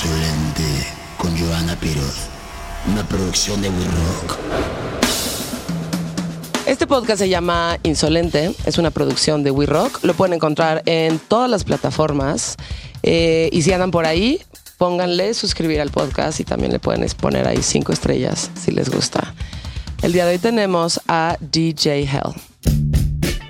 Insolente con Joana Piroz. Una producción de We Rock. Este podcast se llama Insolente, es una producción de We Rock. Lo pueden encontrar en todas las plataformas. Eh, y si andan por ahí, pónganle suscribir al podcast y también le pueden poner ahí cinco estrellas si les gusta. El día de hoy tenemos a DJ Hell.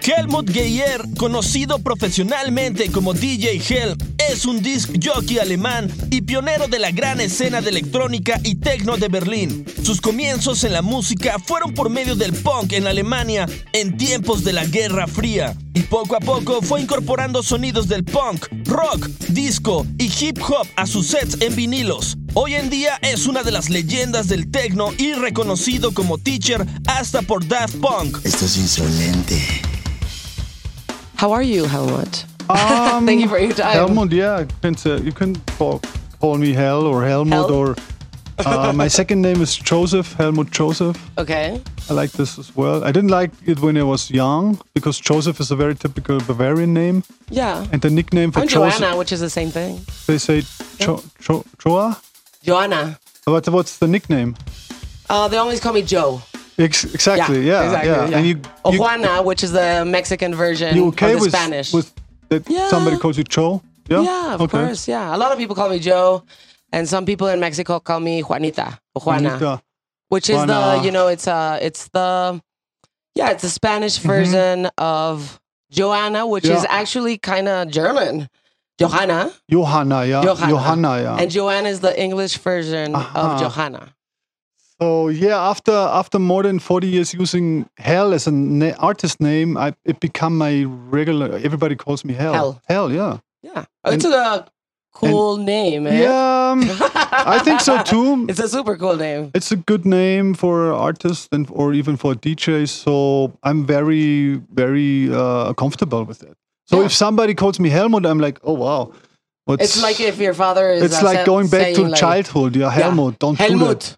Helmut Geyer, conocido profesionalmente como DJ Hell, es un disc jockey alemán y pionero de la gran escena de electrónica y techno de Berlín. Sus comienzos en la música fueron por medio del punk en Alemania en tiempos de la Guerra Fría y poco a poco fue incorporando sonidos del punk, rock, disco y hip hop a sus sets en vinilos. Hoy en día es una de las leyendas del techno y reconocido como teacher hasta por Daft Punk. Esto es insolente. How are you, Helmut? Um, Thank you for your time. Helmut, yeah, you can, you can call, call me Hel or Helmut Hel? or uh, my second name is Joseph, Helmut Joseph. Okay. I like this as well. I didn't like it when I was young because Joseph is a very typical Bavarian name, Yeah. and the nickname for I'm Joseph Joanna, which is the same thing. they say jo- jo- Joa. Joanna. What, what's the nickname? Uh, they always call me Joe. Ex- exactly, yeah, exactly, yeah. And you, or you, Juana, which is the Mexican version you okay of the with Spanish. with that Yeah. somebody calls you Joe? Yeah, yeah, of okay. course. Yeah, a lot of people call me Joe, and some people in Mexico call me Juanita or Juana, Juanita. which is Juana. the you know it's uh it's the yeah it's the Spanish version of Joanna, which is Mm-hmm. Actually kind of German. Johanna Johanna, yeah, Johanna. Johanna, yeah. and Joanna is the English version of Johanna. So yeah, after after more than forty years using Hell as an na- artist name, I, it become my regular. Everybody calls me Hell. Hell. Hell, yeah. Yeah, it's a cool name. Eh? Yeah, um, I think so too. It's a super cool name. It's a good name for artists and or even for DJs. So I'm very very uh, comfortable with it. So Yeah. if somebody calls me Helmut, I'm like, oh wow. What's, It's like if your father is. it's uh, like going back to like, childhood. Yeah, Yeah. Helmut, don't do Helmut.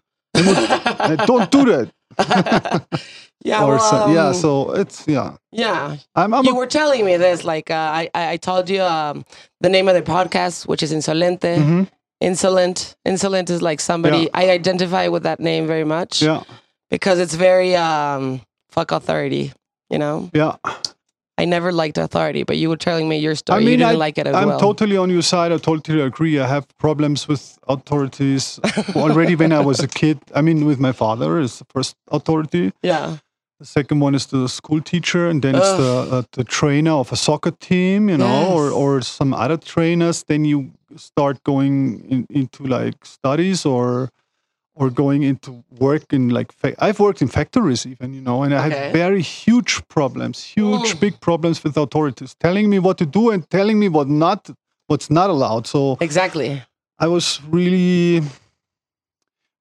Don't do that. Yeah, or well, so, yeah. um, So it's yeah. yeah. I'm, I'm you a- were telling me this, like uh, I, I told you um, the name of the podcast, which is Insolente. Mhm. Insolent, insolent is like somebody Yeah. I identify with that name very much yeah. because it's very um, fuck authority. You know, Yeah, I never liked authority, but you were telling me your story. I mean, you didn't I, like it as I'm well. totally on your side. I totally agree. I have problems with authorities already when I was a kid. I mean, with my father is the first authority. yeah, The second one is the school teacher, and then it's the uh, the trainer of a soccer team, you know, or or some other trainers. Then you start going in, into like studies or or going into work in like I've worked in factories even, you know, and I Okay. had very huge problems, huge Mm. big problems with authorities telling me what to do and telling me what not what's not allowed. So exactly. I was really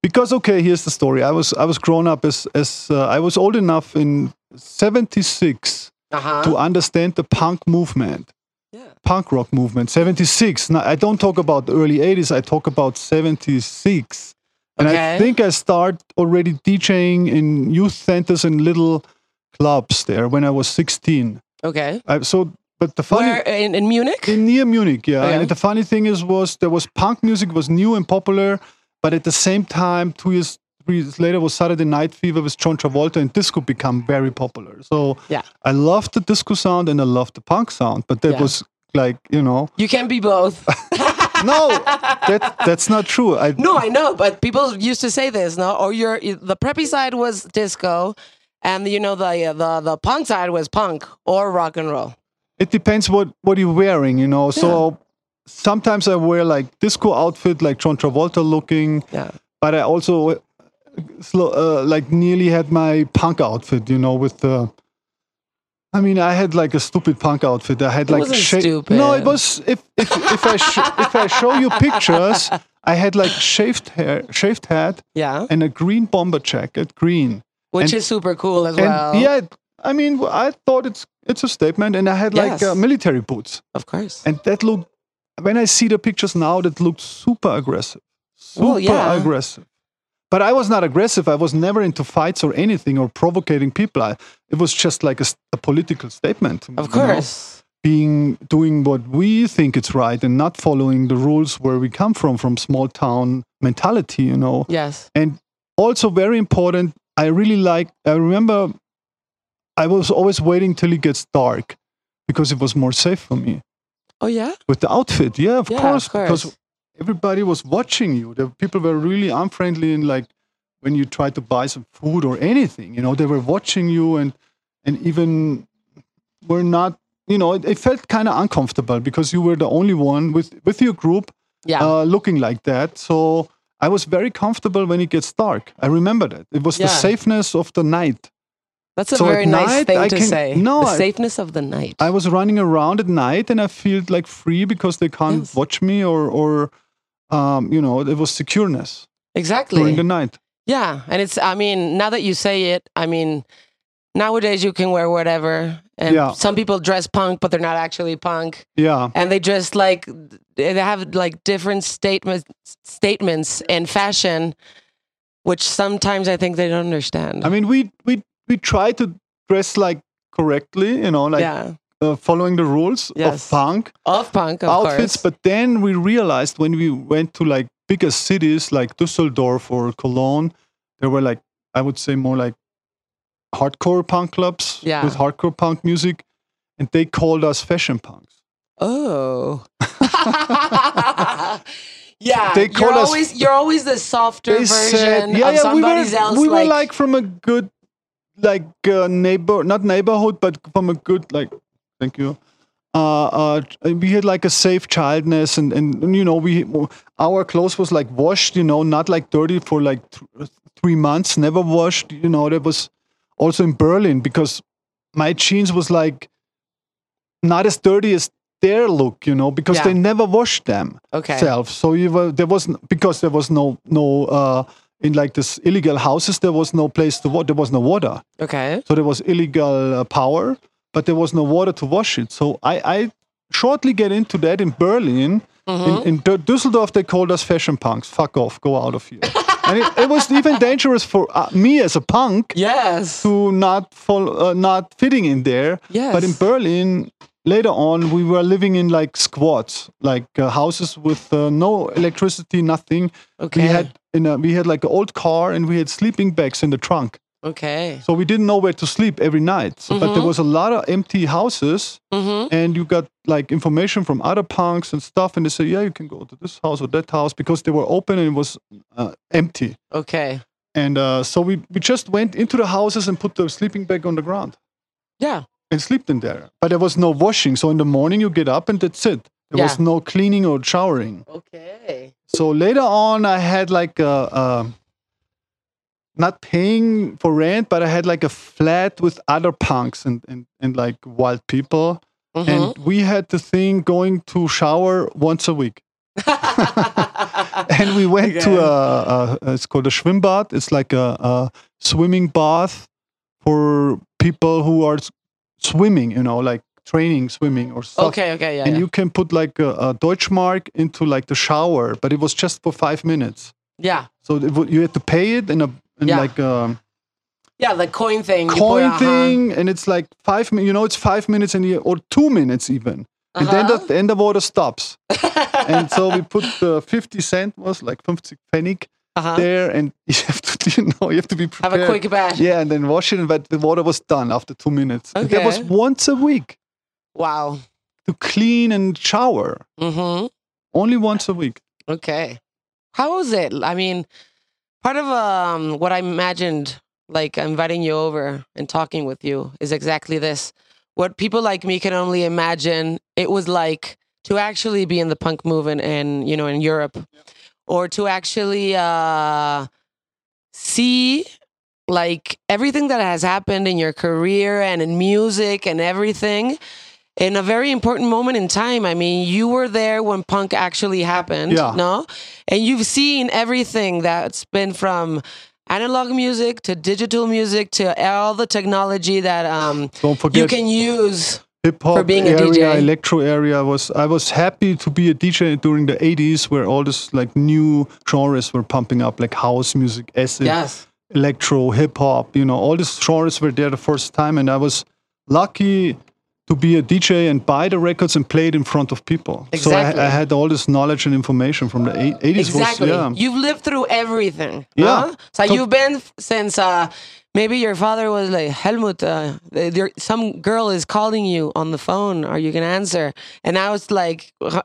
because okay, here's the story. I was I was grown up as as uh, I was old enough in '76 Uh huh. to understand the punk movement, Yeah. punk rock movement. '76. Now I don't talk about the early '80s. I talk about '76, and Okay. I think I start already DJing in youth centers and little clubs there when I was 16. Okay. I, so, but the funny Where in, in Munich? in near Munich, yeah. Okay. And the funny thing is, was there was punk music was new and popular, but at the same time, two years, three years later, was Saturday Night Fever with John Travolta, and disco become very popular. So Yeah. I loved the disco sound and I loved the punk sound, but that Yeah. was like you know, you can be both. no, that that's not true. I No, I know, but people used to say this, no? Or your the preppy side was disco, and you know the the the punk side was punk or rock and roll. it depends what what you're wearing, you know. So sometimes I wear like disco outfit, like John Travolta looking. Yeah. but I also uh, uh, like nearly had my punk outfit, you know, with the. I mean, I had like a stupid punk outfit. I had like wasn't sha- stupid. No, it was if if, if I sh- if I show you pictures, I had like shaved hair, shaved head, Yeah, and a green bomber jacket, green. which And- is super cool as And well. yeah, I mean, I thought it's it's a statement, and I had like Yes. uh, military boots, of course. and that looked. When I see the pictures now, that looked super aggressive, super Well, yeah. aggressive. But I was not aggressive. I was never into fights or anything or provocating people. I, it was just like a political statement. Of you know? course. being doing what we think it's right and not following the rules where we come from from small town mentality you know Yes. and also very important i really like i remember i was always waiting till it gets dark because it was more safe for me Oh yeah. with the outfit yeah of, Yeah, course, of course. because everybody was watching you the people were really unfriendly and like when you tried to buy some food or anything you know they were watching you and and even were not you know it, it felt kind of uncomfortable because you were the only one with with your group Yeah. uh, looking like that so i was very comfortable when it gets dark i remember that it was the safeness of the night That's a so very nice night, thing I to can- say. no, the I- safeness of the night. I was running around at night and I felt like free because they can't Yes. watch me or or um, you know, it was secureness exactly. during the night. Yeah, and it's. I mean, now that you say it, I mean, nowadays you can wear whatever, and Yeah. some people dress punk, but they're not actually punk, Yeah. and they dress like they have like different statements, statements in fashion, which sometimes I think they don't understand. I mean, we we we try to dress like correctly, you know, like yeah, uh, following the rules Yes. of punk of punk, of outfits. course. But then we realized when we went to like bigger cities like Düsseldorf or Cologne, there were like I would say more like hardcore punk clubs Yeah. with hardcore punk music, and they called us fashion punks. oh. yeah, They you're always you're always the softer version said, yeah, of yeah, somebody we were, else. we were like from a good, like uh, neighbor, not neighborhood, but from a good, like, thank you. Uh, uh, we had like a safe childness, and, and and, you know we our clothes was like washed, you know, not like dirty for like th- three months, never washed. You know, that was also in Berlin because my jeans was like not as dirty as their look, you know, because Yeah. they never washed them okay. self. So you were there was because there was no no uh, in like this illegal houses there was no place to water. There was no water, Okay. so there was illegal uh, power, but there was no water to wash it. So I, I shortly get into that in Berlin. In, in Dü- Düsseldorf, they called us fashion punks. Fuck off, go out of here. and it, it was even dangerous for uh, me as a punk Yes. to not follow, uh, not fitting in there. Yes. But in Berlin, later on, we were living in like squats, like uh, houses with uh, no electricity, nothing. Okay. We had in a, we had like an old car and we had sleeping bags in the trunk. Okay. So we didn't know where to sleep every night. So, But there was a lot of empty houses, Mm-hmm. and you got like information from other punks and stuff, and they say, yeah, you can go to this house or that house because they were open and it was uh, empty. Okay. And uh, so we, we just went into the houses and put the sleeping bag on the ground Yeah. and slept in there. But there was no washing. So in the morning you get up and that's it. There was no cleaning or showering. Okay. So later on, I had like a, a not paying for rent, but I had like a flat with other punks and, and, and like wild people. Mhm. And we had the thing going to shower once a week. and we went to a, a, it's called a Schwimmbad. It's like a, a swimming bath for people who are swimming, you know, like training swimming or stuff. okay. Okay. Yeah. and yeah. you can put like a, a Deutschmark into like the shower, but it was just for five minutes. yeah. So it, would- you had to pay it in a in Yeah. like a Yeah. The coin thing. you put, coin uh-huh. thing, and it's like five. You know, it's five minutes and you, or two minutes even, and then the, then the water stops. and so we put the fifty cent was like fifty pfennig Uh-huh. there, and you have to you know you have to be prepared. Have a quick bash. Yeah, and then wash it, but the water was done after two minutes. And that was once a week Wow. to clean and shower. Mm-hmm. Only once a week. Okay. How was it? I mean, part of um, what I imagined, like inviting you over and talking with you, is exactly this. What people like me can only imagine it was like to actually be in the punk movement and you know in Europe, or to actually uh, see like everything that has happened in your career and in music and everything in a very important moment in time. I mean, you were there when punk actually happened, Yeah. no? And you've seen everything that's been from analog music to digital music to all the technology that um, Don't forget you can use. hip hop for being a area, DJ. electro area was I was happy to be a DJ during the 80s where all this like new genres were pumping up like house music, acid, Yes. electro, hip hop, you know, all these genres were there the first time and I was lucky to be a DJ and buy the records and play it in front of people. So Exactly. I, I had all this knowledge and information from the 80s. Exactly. Was, yeah. You've lived through everything. Yeah. huh? So So- you've been since uh, maybe your father was like, Helmut, uh, there, some girl is calling you on the phone. Are you going to answer? And now it's like uh,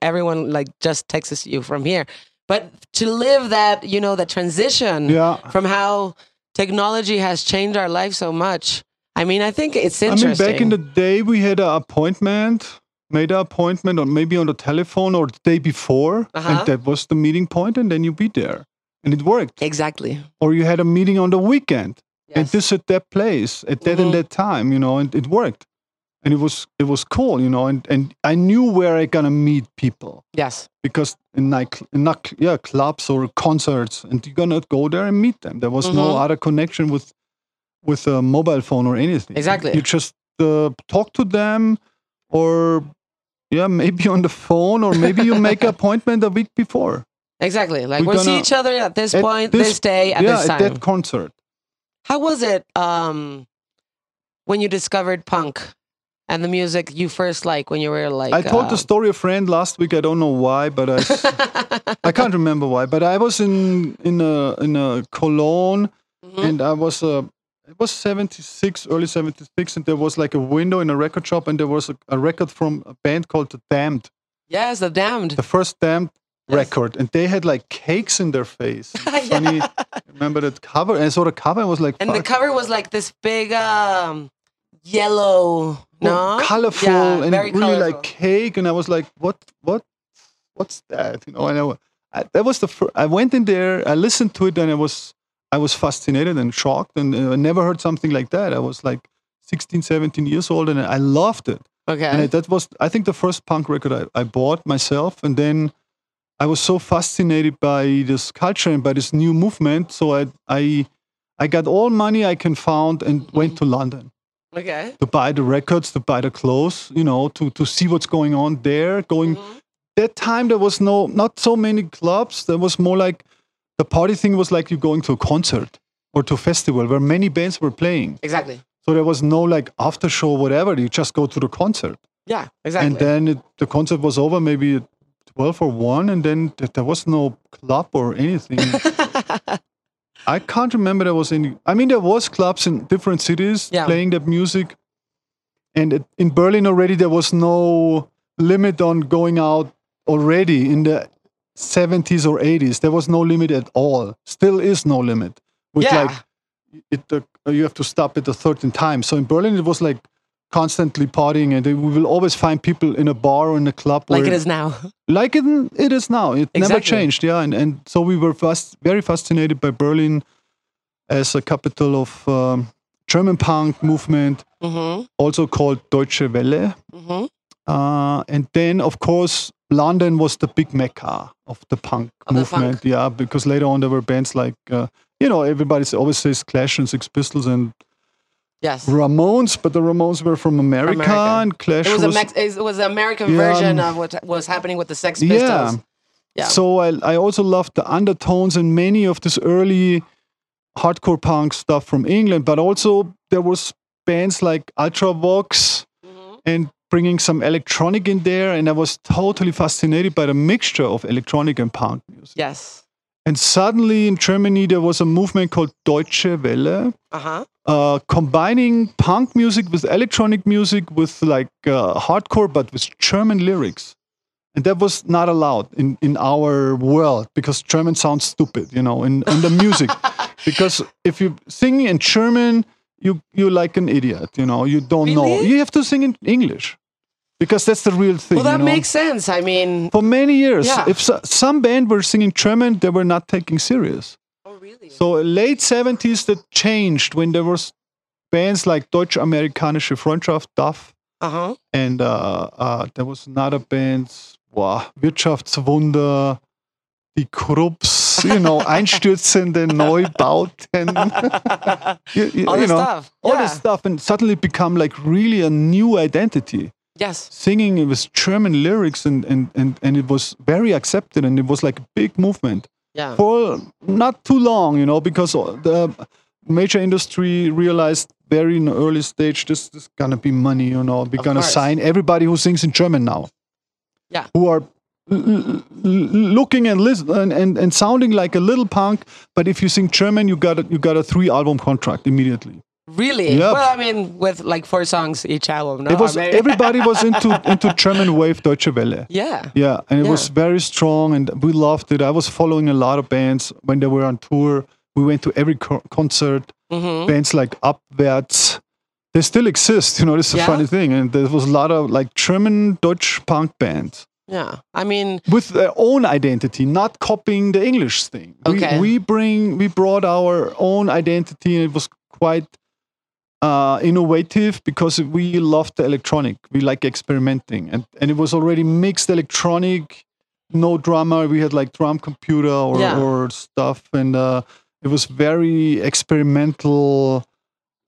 everyone like just texts you from here. But to live that, you know, that transition Yeah. from how technology has changed our life so much. I mean, I think it's interesting. I mean, back in the day, we had an appointment, made an appointment, or maybe on the telephone or the day before, Uh-huh. and that was the meeting point, and then you be there, and it worked. exactly. Or you had a meeting on the weekend, and Yes. this at that place, at that Mhm. and that time, you know, and it worked, and it was it was cool, you know, and and I knew where I gonna meet people Yes. because in night, in not, yeah, clubs or concerts, and you're gonna go there and meet them. There was no Mhm. other connection with with a mobile phone or anything. Exactly. You just uh, talk to them, or yeah, maybe on the phone, or maybe you make an appointment a week before. Exactly. Like We're we'll see each other at this at point, this- this, day, at yeah, this at that concert. How was it um, when you discovered punk and the music you first like when you were like? I told uh, the story a friend last week. I don't know why, but I I can't remember why. But I was in in a in a Cologne, Mhm. and I was uh, it was seventy six, early seventy six, and there was like a window in a record shop, and there was a, a record from a band called The Damned, yes, the damned. the first Damned Yes. record, and they had like cakes in their face. Funny, remember that cover? And I saw the cover and was like, and the cover was like this big um, yellow, well, no, colorful Yeah, and really like cake and i was like what what what's that you know and I, I, that was the first i went in there i listened to it and i was i was fascinated and shocked and uh, i never heard something like that i was like 16 17 years old and i loved it Okay. and it, that was i think the first punk record I, I bought myself and then i was so fascinated by this culture and by this new movement so i i i got all money i can found and went to london okay. to buy the records, to buy the clothes, you know, to to see what's going on there. Going Mhm. that time, there was no not so many clubs. There was more like the party thing was like you going to a concert or to a festival where many bands were playing. Exactly. So there was no like after show, whatever. You just go to the concert, Yeah. Exactly. and then it, the concert was over maybe twelve or one, and then th- there was no club or anything. I can't remember there was any. I mean, there was clubs in different cities Yeah. playing that music, and it, in Berlin already there was no limit on going out already in the 70s or 80s. There was no limit at all. Still is no limit. With Yeah. like it, uh, you have to stop at a certain time. So in Berlin it was like constantly partying, and we will always find people in a bar or in a club like it is now. like it, it is now. It never changed, yeah. And, and so we were fast, very fascinated by Berlin as a capital of um, German punk movement, hmm also called Deutsche Welle. hmm Uh, and then, of course, London was the big mecca of the punk Of the movement, yeah. Because later on there were bands like, uh, you know, everybody always says Clash and Sex Pistols and Yes. Ramones, but the Ramones were from America, America. and Clash It was, was Mex- it was the American Yeah, version of what was happening with the Sex Pistols. Yeah. So I, I also loved the undertones and many of this early hardcore punk stuff from England, but also there was bands like Ultravox Mhm. and bringing some electronic in there, and I was totally fascinated by the mixture of electronic and punk music. Yes. And suddenly in Germany there was a movement called Deutsche Welle, Uh huh. uh, combining punk music with electronic music with like uh, hardcore, but with German lyrics. And that was not allowed in, in our world because German sounds stupid, you know, in, in the music. because if you sing in German, you you're like an idiot, you know, you don't know. You have to sing in English because that's the real thing. Well, that you know? makes sense. I mean, For many years, Yeah. if so, some band were singing German, they were not taking serious. oh really? So late 70s that changed when there was bands like Deutsche Amerikanische Freundschaft, DAF, Uh huh. and uh, uh, there was another band, wow, Wirtschaftswunder, die You know, einstürzende Neubauten. you, you- All you this know, stuff. all yeah. this stuff, and suddenly become like really a new identity. Yes. Singing it with German lyrics, and, and, and, and it was very accepted, and it was like a big movement Yeah. for not too long, you know, because the major industry realized very in the early stage this is gonna be money. You know, we're Of gonna course. sign everybody who sings in German now. Yeah. Who are looking and listen and, and, sounding like a little punk, but if you sing German, you got a, you got a three album contract immediately. Really? Yep. Well, I mean, with like four songs each album. No, it was everybody was into into German wave Deutsche Welle. yeah. Yeah, and it was very strong, and we loved it. I was following a lot of bands when they were on tour. We went to every co- concert. hmm Bands like Abwärts, they still exist. You know, this is a funny thing, and there was a lot of like German Dutch punk bands Yeah. I mean, with their own identity, not copying the English thing. Okay. We, we bring we brought our own identity, and it was quite uh, innovative because we loved the electronic. We like experimenting, and and it was already mixed electronic, no drummer. We had like drum computer or, Yeah. or stuff, and uh, it was very experimental.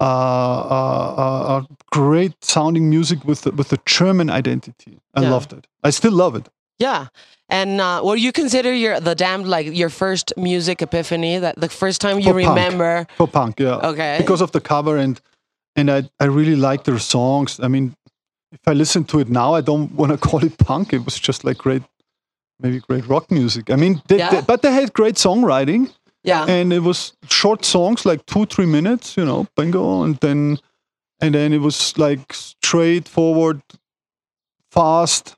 Uh, uh, uh, uh, great sounding music with the, with the German identity. I Yeah. loved it. I still love it. yeah. And uh, what do you consider your the damned like your first music epiphany? That the first time you For punk. remember? for punk yeah Okay. because of the cover and and i i really like their songs i mean if i listen to it now i don't want to call it punk it was just like great maybe great rock music i mean they, Yeah. they- but they had great songwriting Yeah. and it was short songs like two three minutes you know bingo and then and then it was like straightforward fast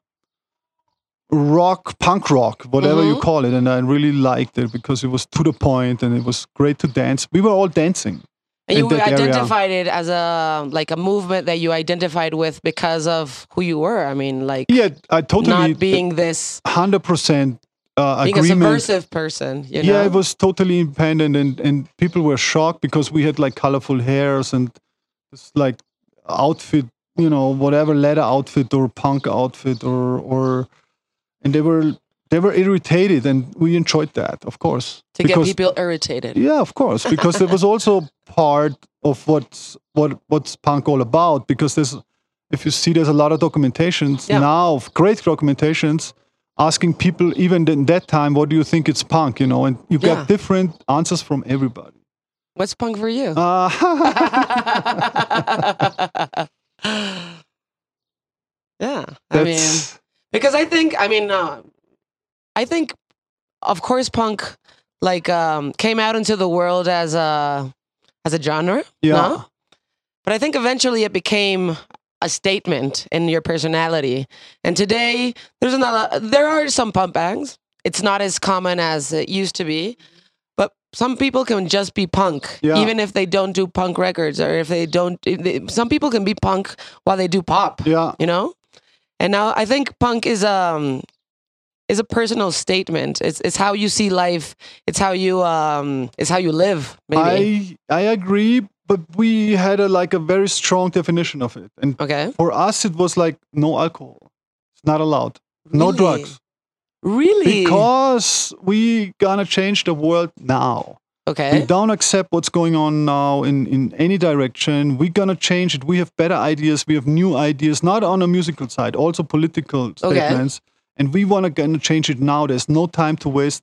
rock punk rock whatever you Mhm. call it and i really liked it because it was to the point and it was great to dance we were all dancing And you that area. identified it as a like a movement that you identified with because of who you were. I mean, like yeah i totally not being this 100% uh, being a agreement subversive person. You know? yeah it was totally independent and and people were shocked because we had like colorful hairs and this like outfit you know whatever leather outfit or punk outfit or or and they were they were irritated and we enjoyed that of course to get people irritated. yeah of course because it was also part of what's what what's punk all about because there's if you see there's a lot of documentations Yeah. now of great documentations asking people even in that time what do you think it's punk you know and you Yeah. get different answers from everybody What's punk for you? uh, yeah, I mean, because I think, I mean, uh, I think, of course, punk like um, came out into the world as a as a genre. yeah no? But I think eventually it became a statement in your personality. And today there's another there are some punk bands. It's not as common as it used to be. But some people can just be punk, Yeah. even if they don't do punk records or if they don't. if they- some people can be punk while they do pop, yeah you know. And now I think punk is um is a personal statement. It's it's how you see life. It's how you um it's how you live. Maybe i i agree but we had a like a very strong definition of it. And okay. for us it was like no alcohol. It's not allowed. No Really? drugs. Really? because we gonna change the world now. Okay. we okay. don't accept what's going on now in, in any direction. We're gonna change it. We have better ideas. We have new ideas not on a musical side also political statements. And we want to gonna change it now. There's no time to waste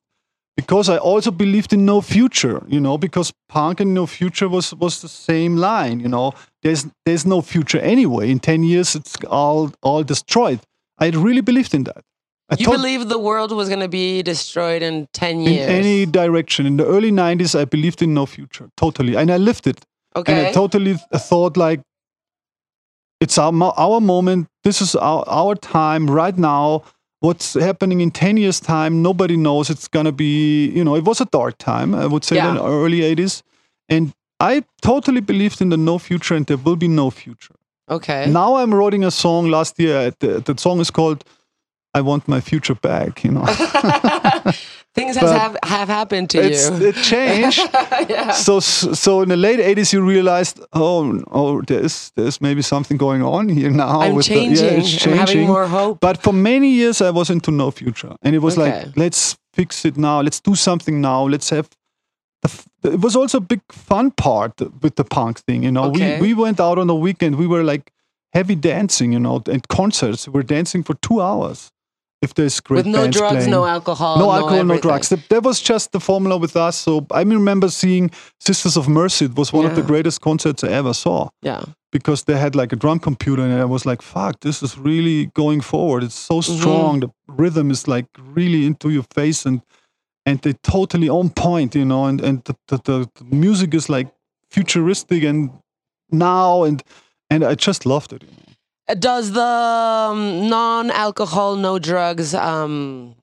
because i also believed in no future you know because punk and no future was was the same line you know there's there's no future anyway in 10 years it's all all destroyed i really believed in that I You thought- believe the world was going to be destroyed in 10 years. in any direction. In the early 90s, I believed in no future, totally. And I lived it. okay. And I totally thought, like, it's our, our moment. This is our, our time right now. What's happening in 10 years' time, nobody knows. It's going to be, you know, it was a dark time, I would say, Yeah. in the early 80s. And I totally believed in the no future, and there will be no future. okay. Now I'm writing a song last year. Uh, the, the song is called I Want My Future Back, you know. Things has have, have happened to you. it changed. yeah. so so in the late 80s you realized oh oh there's there's maybe something going on here now I'm with the- changing. yeah, it's I'm having more hope. but for many years i was into no future and it was Okay. like let's fix it now let's do something now let's have the f- it was also a big fun part with the punk thing you know Okay. we we went out on the weekend we were like heavy dancing you know and concerts we were dancing for two hours if there's great With no bands drugs, playing. no alcohol, no no alcohol, no everything. drugs. That, that was just the formula with us. So I remember seeing Sisters of Mercy. It was one of the greatest concerts I ever saw Yeah. because they had like a drum computer, and I was like, "Fuck, this is really going forward. It's so Mm-hmm. strong. The rhythm is like really into your face, and and they totally on point, you know. And and the, the, the, the music is like futuristic and now and and I just loved it. You know? Does the um, non-alcohol, no drugs? Um,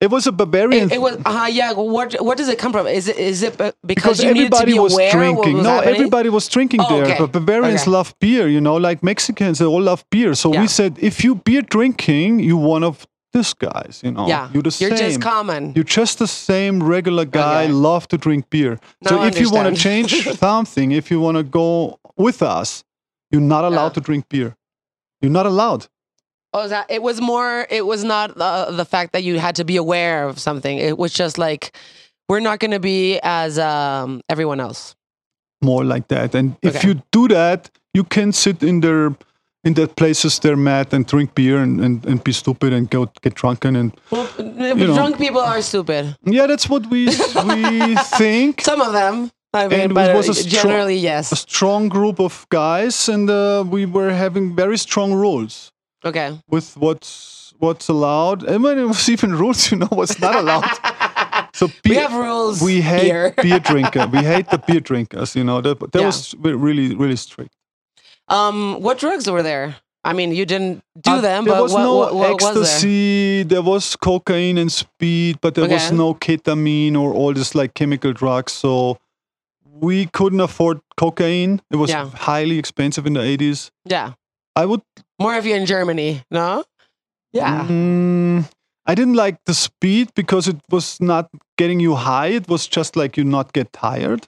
It was a Bavarian. it, it was. Uh, yeah. What What does it come from? Is it Is it because, because you needed to everybody be was aware drinking. was no, happening? everybody was drinking Oh, there. okay. But Bavarians Okay. love beer, you know, like Mexicans, they all love beer. So Yeah. we said, if you beer drinking, you one of these guys, you know. Yeah. You're the You're same. just common. You're just the same regular guy, Okay. love to drink beer. Now so I if you want to change something, if you want to go with us, you're not allowed Yeah. to drink beer. You're not allowed. Oh, that it was more. It was not uh, the fact that you had to be aware of something. It was just like we're not going to be as um, everyone else. More like that. And if Okay. you do that, you can sit in their in their places they're mad and drink beer and, and, and be stupid and go get drunken and Well, know. drunk people are stupid. Yeah, that's what we we think. Some of them. I mean, And it was a uh, generally A strong group of guys, and uh, we were having very strong rules Okay. with what's what's allowed. And when it was even rules, you know, what's not allowed. So We beer- have rules We hate here. beer drinker. We hate the beer drinkers. You know, that that Yeah. was really really strict. Um, what drugs were there? I mean, you didn't do Uh, them, there but was what, no what, what was there? ecstasy. there? was cocaine and speed, but there was no ketamine or all this like chemical drugs. So we couldn't afford cocaine. It was Yeah. highly expensive in the eighties. Yeah. I would. More if you're in Germany, no? Yeah. Mm, I didn't like the speed because it was not getting you high. It was just like you not get tired.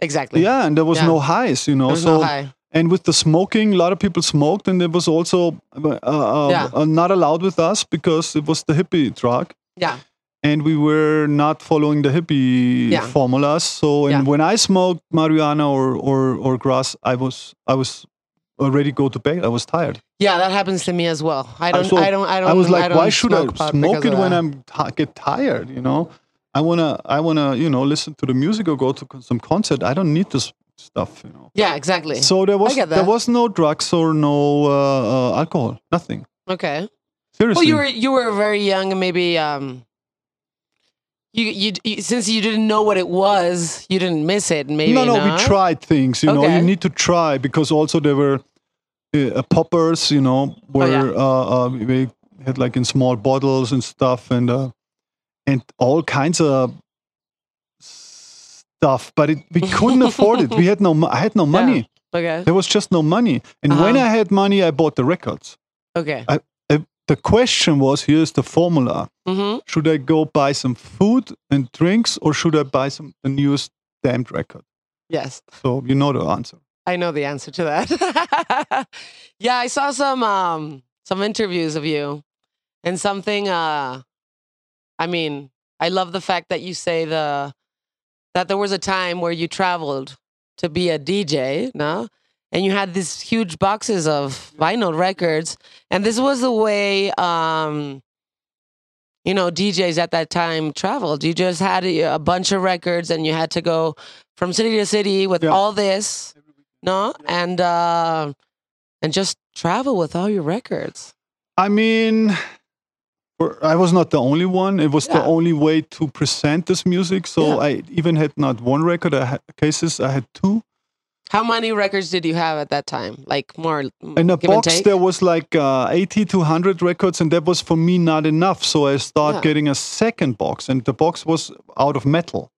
Exactly. Yeah, and there was Yeah. no highs. You know, so no high. and with the smoking, a lot of people smoked, and it was also uh, uh, Yeah. uh, not allowed with us because it was the hippie drug. Yeah. And we were not following the hippie Yeah. formulas. So, and Yeah. when I smoked marijuana or, or or grass, I was I was already go to bed. I was tired. Yeah, that happens to me as well. I don't. so I don't. I don't. I was like, don't why should I smoke pot smoke it when. I'm ti get tired? You know, I wanna I wanna you know listen to the music or go to some concert. I don't need this stuff. You know. Yeah, exactly. So there was there was no drugs or no uh, uh, alcohol, nothing. okay. Seriously. Well, you were you were very young, and maybe um, you, you you since you didn't know what it was, you didn't miss it. Maybe no, no, we tried things. You know, you need to try because also there were uh, poppers. You know, where Oh, yeah. uh, uh, we had like in small bottles and stuff, and uh, and all kinds of stuff. But it, we couldn't afford it. We had no. I had no money. Okay. There was just no money. And when Uh-huh. I had money, I bought the records. Okay. Uh, the question was: Here's the formula. Mm-hmm. Should I go buy some food and drinks, or should I buy some the newest damned record? Yes. So you know the answer. I know the answer to that. yeah, I saw some um some interviews of you and something uh I mean, I love the fact that you say the that there was a time where you traveled to be a DJ, no? And you had these huge boxes of vinyl records and this was the way um you know, DJs at that time traveled. You just had a a bunch of records and you had to go from city to city with Yeah. all this no and uh and just travel with all your records I mean, I was not the only one. It was the only way to present this music. So Yeah. I even had not one record. I had cases. I had two. How many records did you have at that time like more In a box, there was like uh, 80 to 100 records, and that was for me not enough. So I started Yeah. getting a second box, and the box was out of metal.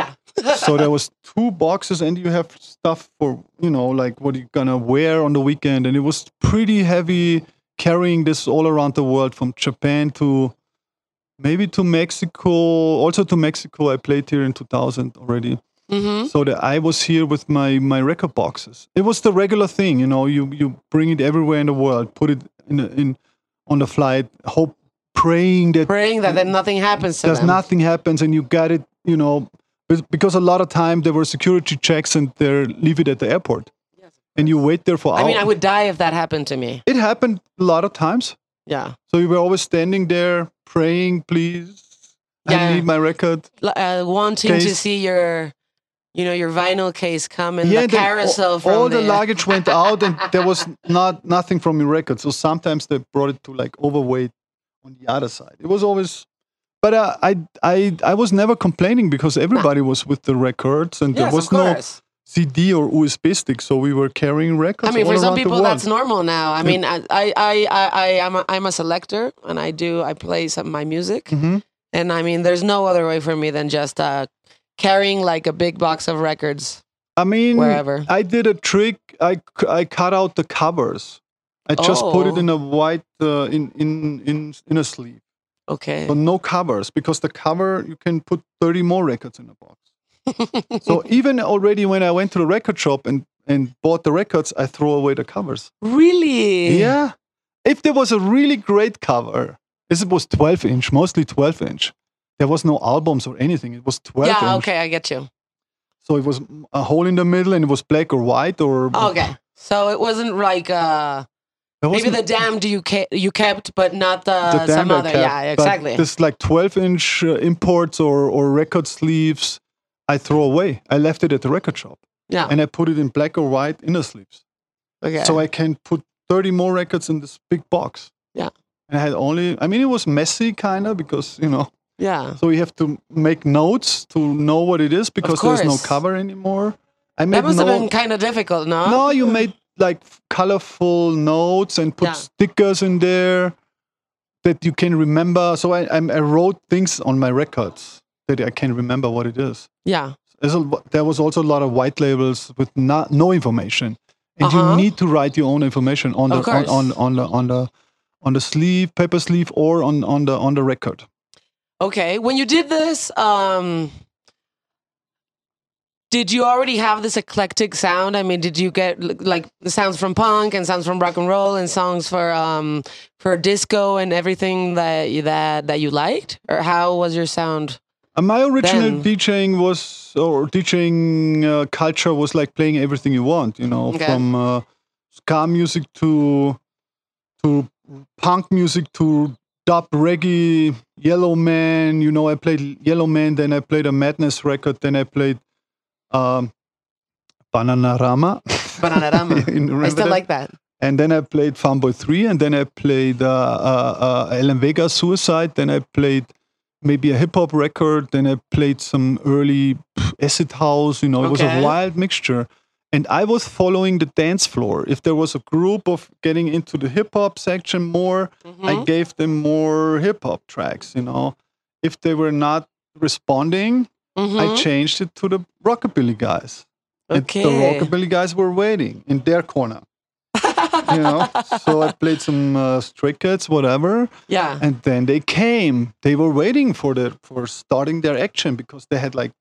yeah so there was two boxes, and you have stuff for you know like what you're gonna wear on the weekend, and it was pretty heavy carrying this all around the world from Japan to maybe to Mexico, also to Mexico. I played here in 2000 already. Hmm So that I was here with my my record boxes. It was the regular thing, you know. You you bring it everywhere in the world, put it in a- in on the flight, hope, praying that praying that then nothing happens to there's them nothing happens, and you got it, you know, because a lot of time there were security checks and they leave it at the airport, and you wait there for hours. i hours. mean i would die if that happened to me It happened a lot of times. Yeah. So we were always standing there praying, please. Yeah. I need my record. Uh, wanting to see your, you know, your vinyl case come in the carousel all, all the the luggage went out and there was not nothing from the record. So sometimes they brought it to like overweight on the other side. It was always but uh, I I I was never complaining because everybody was with the records and Yes, there was no. CD or USB stick, so we were carrying records. I mean, for some people, that's normal now. I mean, I, I, I, I, I'm a, I'm a selector, and I do, I play some of my music, Mhm. and I mean, there's no other way for me than just uh, carrying like a big box of records I mean, wherever. I did a trick. I I cut out the covers. I just put it Oh. in a white uh, in in in in a sleeve. Okay. So no covers because the cover you can put 30 more records in a box. so even already when I went to the record shop and and bought the records, I throw away the covers. really? Yeah. If there was a really great cover, this was 12 inch, mostly 12 inch. There was no albums or anything. It was 12 Yeah. Okay, I get you. So it was a hole in the middle and it was black or white or Okay. So it wasn't like uh, maybe the damned you you kept, but not the, the some other. cap, yeah, exactly. This like 12 inch uh, imports or, or record sleeves, I throw away. I left it at the record shop yeah. and I put it in black or white inner sleeves. okay. So I can put 30 more records in this big box. Yeah. And I had only, I mean, it was messy kind of because, you know, yeah. so you have to make notes to know what it is because there's no course. cover anymore. I made That must no, have been kind of difficult, no? no, you made like colorful notes and put Yeah. stickers in there that you can remember. So I, I, I wrote things on my records that I can remember what it is. Yeah. There's a, there was also a lot of white labels with not, no information, and Uh-huh. you need to write your own information on the Of on, course. on, on the on the on the sleeve, paper sleeve, or on on the on the record. Okay. When you did this, um, did you already have this eclectic sound? I mean, did you get like sounds from punk and sounds from rock and roll and songs for um for disco and everything that you, that that you liked, or how was your sound? Uh, my original Then- DJing was or DJing uh, culture was like playing everything you want, you know, Okay. from uh, ska music to to punk music to dub reggae, Yellowman. You know, I played Yellowman, then I played a Madness record, then I played um, Bananarama. Bananarama. I still that? like that. And then I played Fun Boy 3, and then I played uh, uh, uh, Alan Vega Suicide. Then I played maybe a hip hop record. Then I played some early acid house. You know, it was a wild mixture. And I was following the dance floor. If there was a group of getting into the hip hop section more, I Mhm. gave them more hip hop tracks. You know, if they were not responding, I Mhm. changed it to the rockabilly guys. And Okay. the rockabilly guys were waiting in their corner you know. so I played some uh, Stray Cats, whatever, yeah. and then they came. They were waiting for the for starting their action because they had like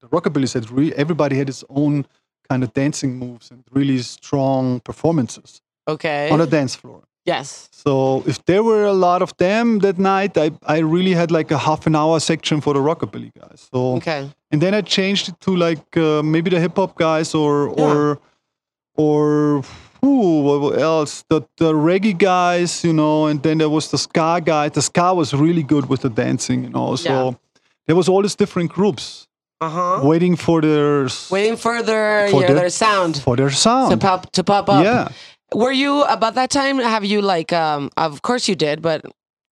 the rockabilly said. Re- everybody had its own kind of dancing moves and really strong performances Okay. on a dance floor. yes. So if there were a lot of them that night, I, I really had like a half an hour section for the rockabilly guys. So Okay. and then I changed it to like uh, maybe the hip hop guys or or or who what else the the reggae guys, you know, and then there was the ska guy. The ska was really good with the dancing, you know. So Yeah. there was all these different groups Uh huh. waiting for their Waiting for their For yeah, their- their sound for their sound to pop to pop up. Yeah, Were you about that time? Have you like um? Of course you did, but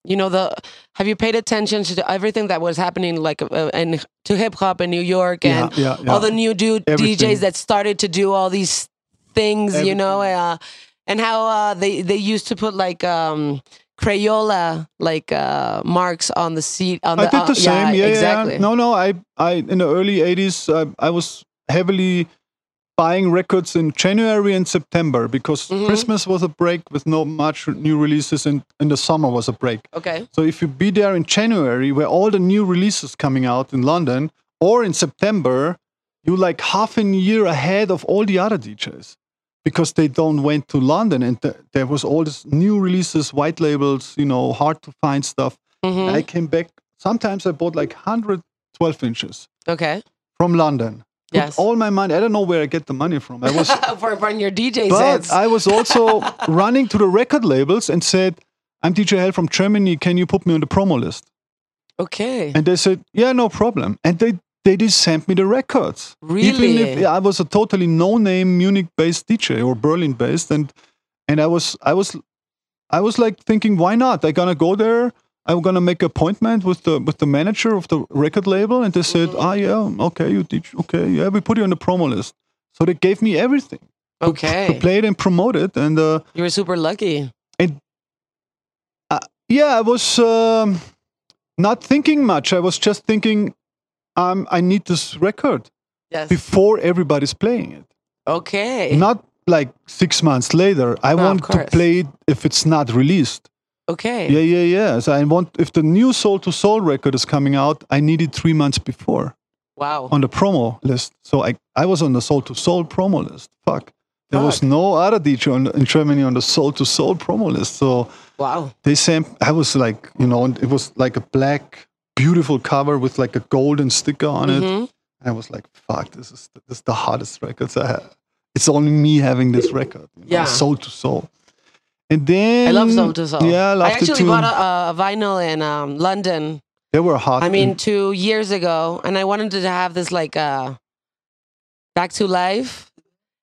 you know the. Have you paid attention to everything that was happening like uh, and to hip hop in New York and yeah, yeah. all the new dude Everything. DJs that started to do all these things, you know, uh, and how uh, they they used to put like um Crayola like uh marks on the seat on I the did the uh, same. Yeah, exactly. yeah. No, no. I, I in the early '80s, I, I was heavily buying records in January and September because Mhm. Christmas was a break with no much new releases, and in the summer was a break. Okay. So if you be there in January, where all the new releases coming out in London, or in September, you like half a year ahead of all the other DJs because they don't went to London, and th- there was all this new releases, white labels, you know, hard to find stuff. Mhm. I came back. Sometimes I bought like 112 inches Okay. from London. Put Yes. all my money. I don't know where I get the money from. I was, for, for your DJ but sets. I was also running to the record labels and said, I'm DJ Hell from Germany. Can you put me on the promo list? Okay. And they said, yeah, no problem. And they they just sent me the records. Really? Even if I was a totally no-name Munich-based DJ or Berlin-based, and and I was I was I was like thinking, why not? I'm gonna go there. I'm gonna make an appointment with the with the manager of the record label, and they said, Mm-hmm. ah, yeah, okay, you teach, okay, yeah, we put you on the promo list. So they gave me everything Okay. to Okay. play it and promote it, and uh, You were super lucky. And yeah, I was um, not thinking much. I was just thinking, um, I need this record Yes. before everybody's playing it. Okay. Not like six months later. I No, want to play it if it's not released. Okay. Yeah, yeah, yeah. So I want if the new Soul II Soul record is coming out, I need it three months before Wow. on the promo list. So I, I was on the Soul II Soul promo list. Fuck. There was no other DJ on, in Germany on the Soul II Soul promo list. So Wow. they sent i was like you know it was like a black beautiful cover with like a golden sticker on it Mhm. i was like fuck this is this is the hottest records i have it's only me having this record you know, Yeah. Soul II Soul and then I love Soul II Soul. yeah i I loved it actually bought a, a vinyl in um, London. they were hot I mean, and- two years ago, and I wanted to have this like uh, back to life,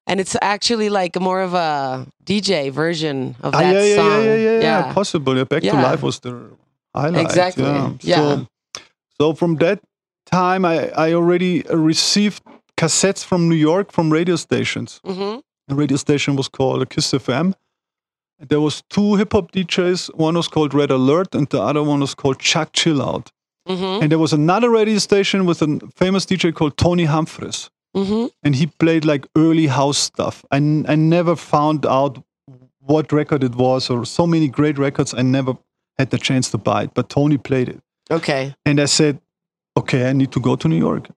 and it's actually like more of a DJ version of Ah, that yeah, yeah, song. yeah, yeah, yeah, yeah, possible. Yeah, Back to Life was the highlight. Exactly. Yeah. Yeah. So, so from that time, I, I already received cassettes from New York from radio stations. hmm The radio station was called Kiss FM. And there was two hip hop DJs. One was called Red Alert, and the other one was called Chuck Chillout. hmm And there was another radio station with a famous DJ called Tony Humphries hmm and he played like early house stuff. And I never found out what record it was or so many great records. I never had the chance to buy it, but Tony played it. Okay. And I said, okay, I need to go to New York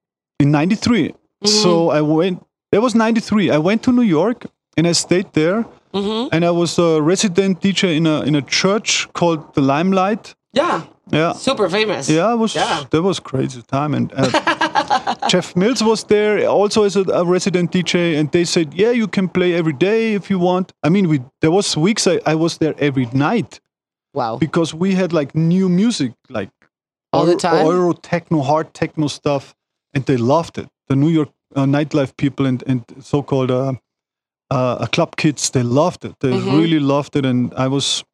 in 93. So I went, it was 93. I went to New York and I stayed there hmm and I was a resident DJ in a, in a church called the Limelight. Yeah. Yeah. Super famous. Yeah, it was Yeah. that was crazy time, and uh, Jeff Mills was there also as a, a resident DJ, and they said, "Yeah, you can play every day if you want." I mean, we there was weeks I, I was there every night Wow. because we had like new music, like All the time? Euro techno, hard techno stuff, and they loved it. The New York uh, nightlife people and and so-called uh, uh, club kids, they loved it. They Mhm. really loved it, and I was.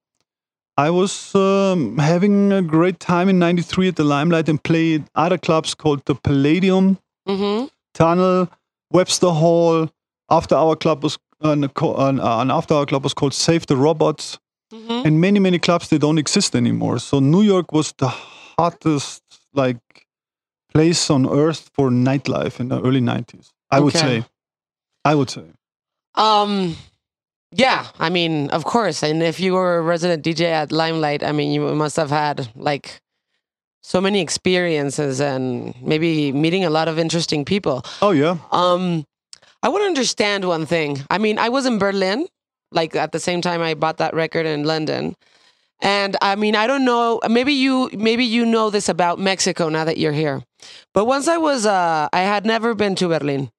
I was um, having a great time in '93 at the Limelight and played other clubs called the Palladium, hmm Tunnel, Webster Hall. After our club was uh, an, an, an after our club was called Save the Robots, hmm and many many clubs they don't exist anymore. So New York was the hottest like place on earth for nightlife in the early '90s. I would say. I would say. Um, yeah, I mean, of course. And if you were a resident DJ at Limelight, I mean, you must have had like so many experiences and maybe meeting a lot of interesting people. Oh yeah. Um, I want to understand one thing. I mean, I was in Berlin, like at the same time I bought that record in London. And I mean, I don't know, maybe you maybe you know this about Mexico now that you're here. But once I was uh I had never been to Berlin.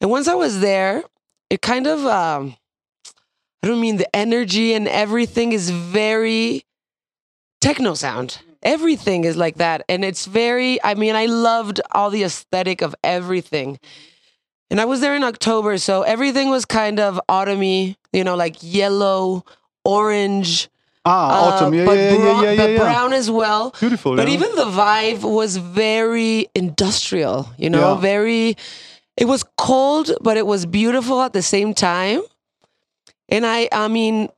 And once I was there, it kind of um I don't mean the energy and everything is very techno sound. Everything is like that. And it's very, I mean, I loved all the aesthetic of everything. And I was there in October, so everything was kind of autumny, you know, like yellow, orange, Ah, uh, autumn. Yeah, but, yeah, yeah, brown, yeah, yeah, but brown as well. Beautiful. But yeah. even the vibe was very industrial, you know, Yeah. very, it was cold, but it was beautiful at the same time. And I, I mean,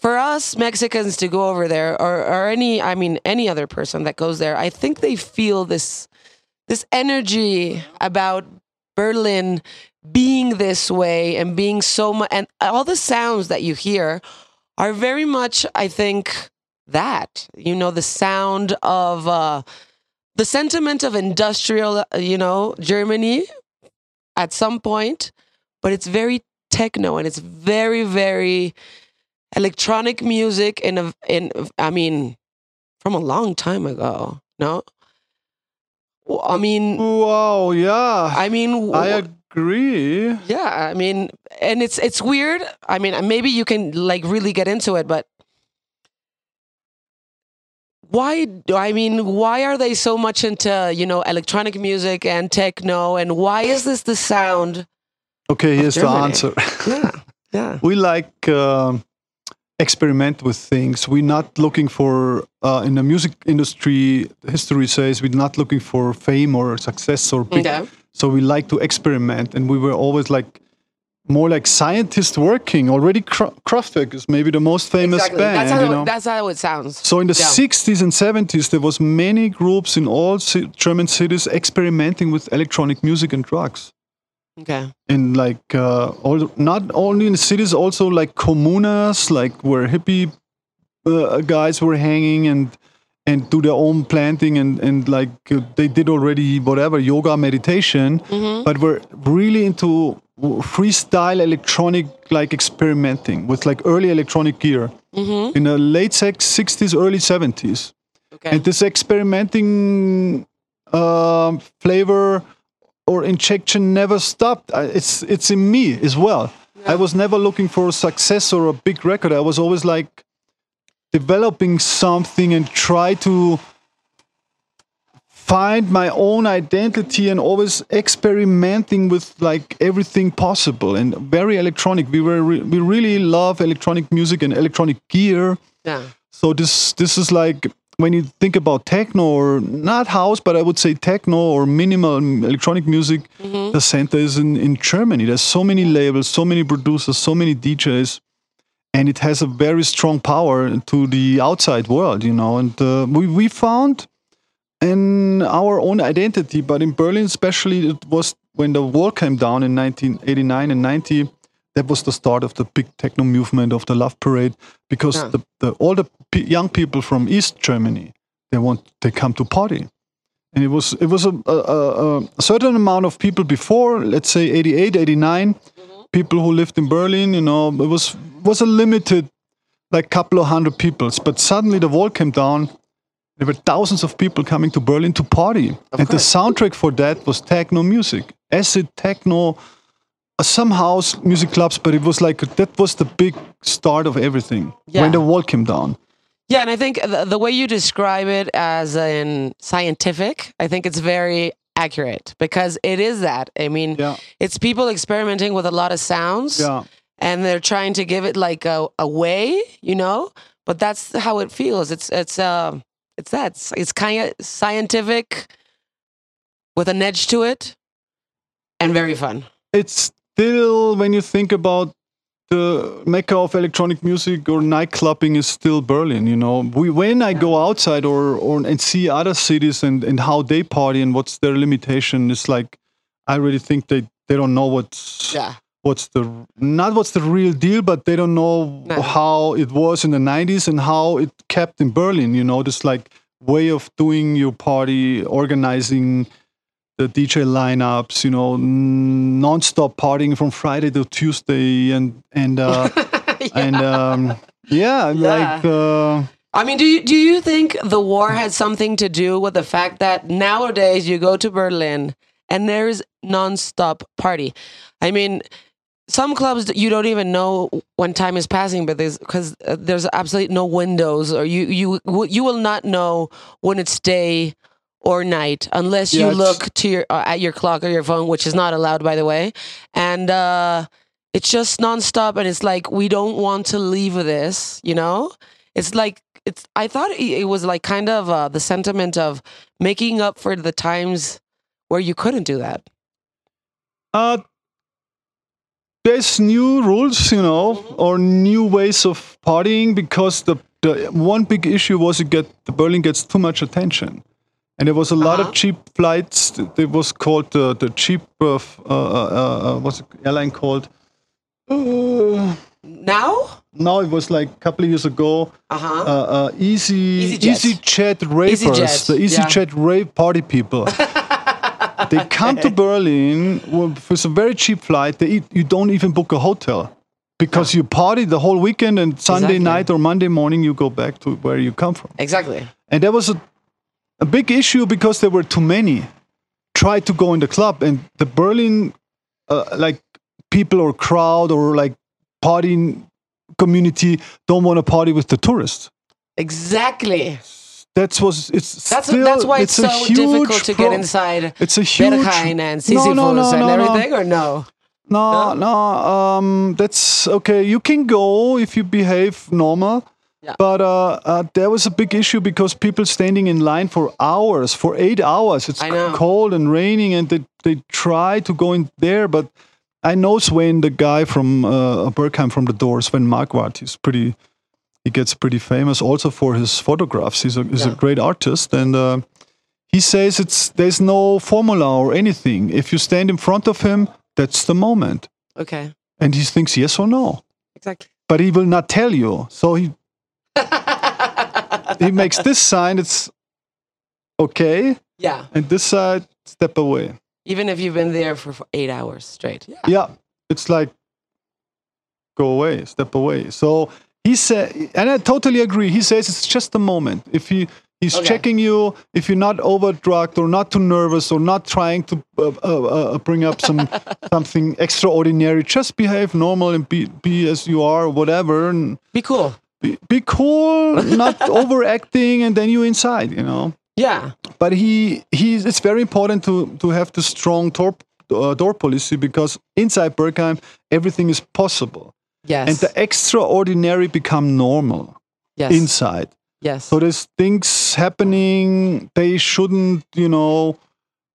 for us Mexicans to go over there or, or any, I mean, any other person that goes there, I think they feel this, this energy about Berlin being this way and being so much, and all the sounds that you hear are very much, I think, that you know the sound of uh, the sentiment of industrial, uh, you know, Germany at some point, but it's very techno and it's very very electronic music in a in I mean from a long time ago. No, I mean, Wow. Yeah. I mean, I agree. yeah, I mean, and it's it's weird. I mean, maybe you can like really get into it, but why do I mean why are they so much into you know electronic music and techno and why is this the sound? Okay, here's the answer. Yeah, yeah. we like um experiment with things. We're not looking for uh, in the music industry. History says we're not looking for fame or success or big. Okay. So we like to experiment, and we were always like more like scientists working. Already, Kra- Kraftwerk is maybe the most famous Exactly. band. That's how you know? that's how it sounds. So in the Yeah. 60s and 70s, there was many groups in all ci- German cities experimenting with electronic music and drugs. Okay. In like uh, all, not only in cities, also like communas, like where hippie uh, guys were hanging and and do their own planting and and like uh, they did already whatever yoga meditation, but were really into freestyle electronic like experimenting with like early electronic gear in the late sex 60s, early 70s. Okay. And this experimenting um, flavor or injection never stopped. It's it's in me as well. I was never looking for a success or a big record. I was always like developing something and try to find my own identity and always experimenting with like everything possible and very electronic. We were re- we really love electronic music and electronic gear. yeah. So this this is like when you think about techno or not house, but I would say techno or minimal electronic music, mm-hmm. the center is in, in Germany. There's so many labels, so many producers, so many DJs, and it has a very strong power to the outside world, you know. And uh, we we found in our own identity, but in Berlin especially, it was when the wall came down in 1989 and 90. That was the start of the big techno movement of the Love Parade, because Yeah. the, the all the young people from East Germany they want they come to party, and it was it was a, a, a, a certain amount of people before, let's say 88, 89, people who lived in Berlin. You know, it was was a limited like couple of hundred people. but suddenly the wall came down. There were thousands of people coming to Berlin to party, and the soundtrack for that was techno music, acid techno, uh, some house music clubs. But it was like that was the big start of everything Yeah. when the wall came down. Yeah, and I think the, the way you describe it as in scientific, I think it's very accurate because it is that. I mean, Yeah, it's people experimenting with a lot of sounds yeah, and they're trying to give it like a, a way, you know? But that's how it feels. It's it's um it's that. It's, it's kind of scientific with an edge to it and very fun. it's still when you think about the mecca of electronic music or nightclubbing is still Berlin. You know, we when I go outside or or and see other cities and and how they party and what's their limitation, it's like I really think they they don't know what's Yeah. what's the not what's the real deal, but they don't know No. how it was in the '90s and how it kept in Berlin. You know, this like way of doing your party, organizing the DJ lineups. You know, non-stop partying from Friday to Tuesday, and and uh, and um, yeah, like. Uh, I mean, do you do you think the war had something to do with the fact that nowadays you go to Berlin and there's nonstop party? I mean, some clubs you don't even know when time is passing, but there's because uh, there's absolutely no windows, or you you you will not know when it's day or night unless Yeah, you look to your uh, at your clock or your phone, which is not allowed, by the way, and. uh it's just nonstop, and it's like we don't want to leave this, you know. It's like it's. I thought it it was like kind of uh, the sentiment of making up for the times where you couldn't do that. Uh, there's new rules, you know, or new ways of partying because the, the one big issue was you get the Berlin gets too much attention, and there was a lot Uh-huh. of cheap flights. It was called the the cheap uh, uh, uh, uh, what's the airline called? Uh, Now, now it was like a couple of years ago. uh huh. Uh, uh, easy EasyJet. EasyJet ravers, EasyJet, the yeah. EasyJet rave party people. they come to Berlin with with a very cheap flight. They eat, you don't even book a hotel because you party the whole weekend and Sunday Exactly. night or Monday morning you go back to where you come from. exactly. And there was a, a big issue because there were too many tried to go in the club and the Berlin uh, like people or crowd or like partying community don't want to party with the tourists. Exactly. That's was it's That's still that's why it's, a so difficult to get inside It's a huge Berghain and No, Sisyphos no, no, and no, no. everything, or no? No, no. Um, that's okay. You can go if you behave normal. Yeah. But uh, uh, there was a big issue because people standing in line for hours, for eight hours. It's cold and raining, and they they try to go in there. But I know Sven, the guy from uh, Berghain from the Doors, Sven Marquardt. He's pretty. He gets pretty famous also for his photographs. He's a he's a great artist, and uh, he says it's there's no formula or anything. If you stand in front of him, that's the moment Okay, and he thinks yes or no exactly. but he will not tell you so he he makes this sign it's okay. Yeah, and this side step away. Even if you've been there for eight hours straight. Yeah, yeah. It's like go away step away. So he said and i totally agree. He says it's just a moment. If he he's Okay. checking you if you're not overdrugged or not too nervous or not trying to uh, uh, uh, bring up some something extraordinary just behave normal and be be as you are whatever and be cool. Be, be cool, not overacting, and then you inside, you know. Yeah, But he he's it's very important to to have the strong door uh, door policy because inside Berghain everything is possible, yes, and the extraordinary become normal yes, inside. yes. So there's things happening they shouldn't, you know,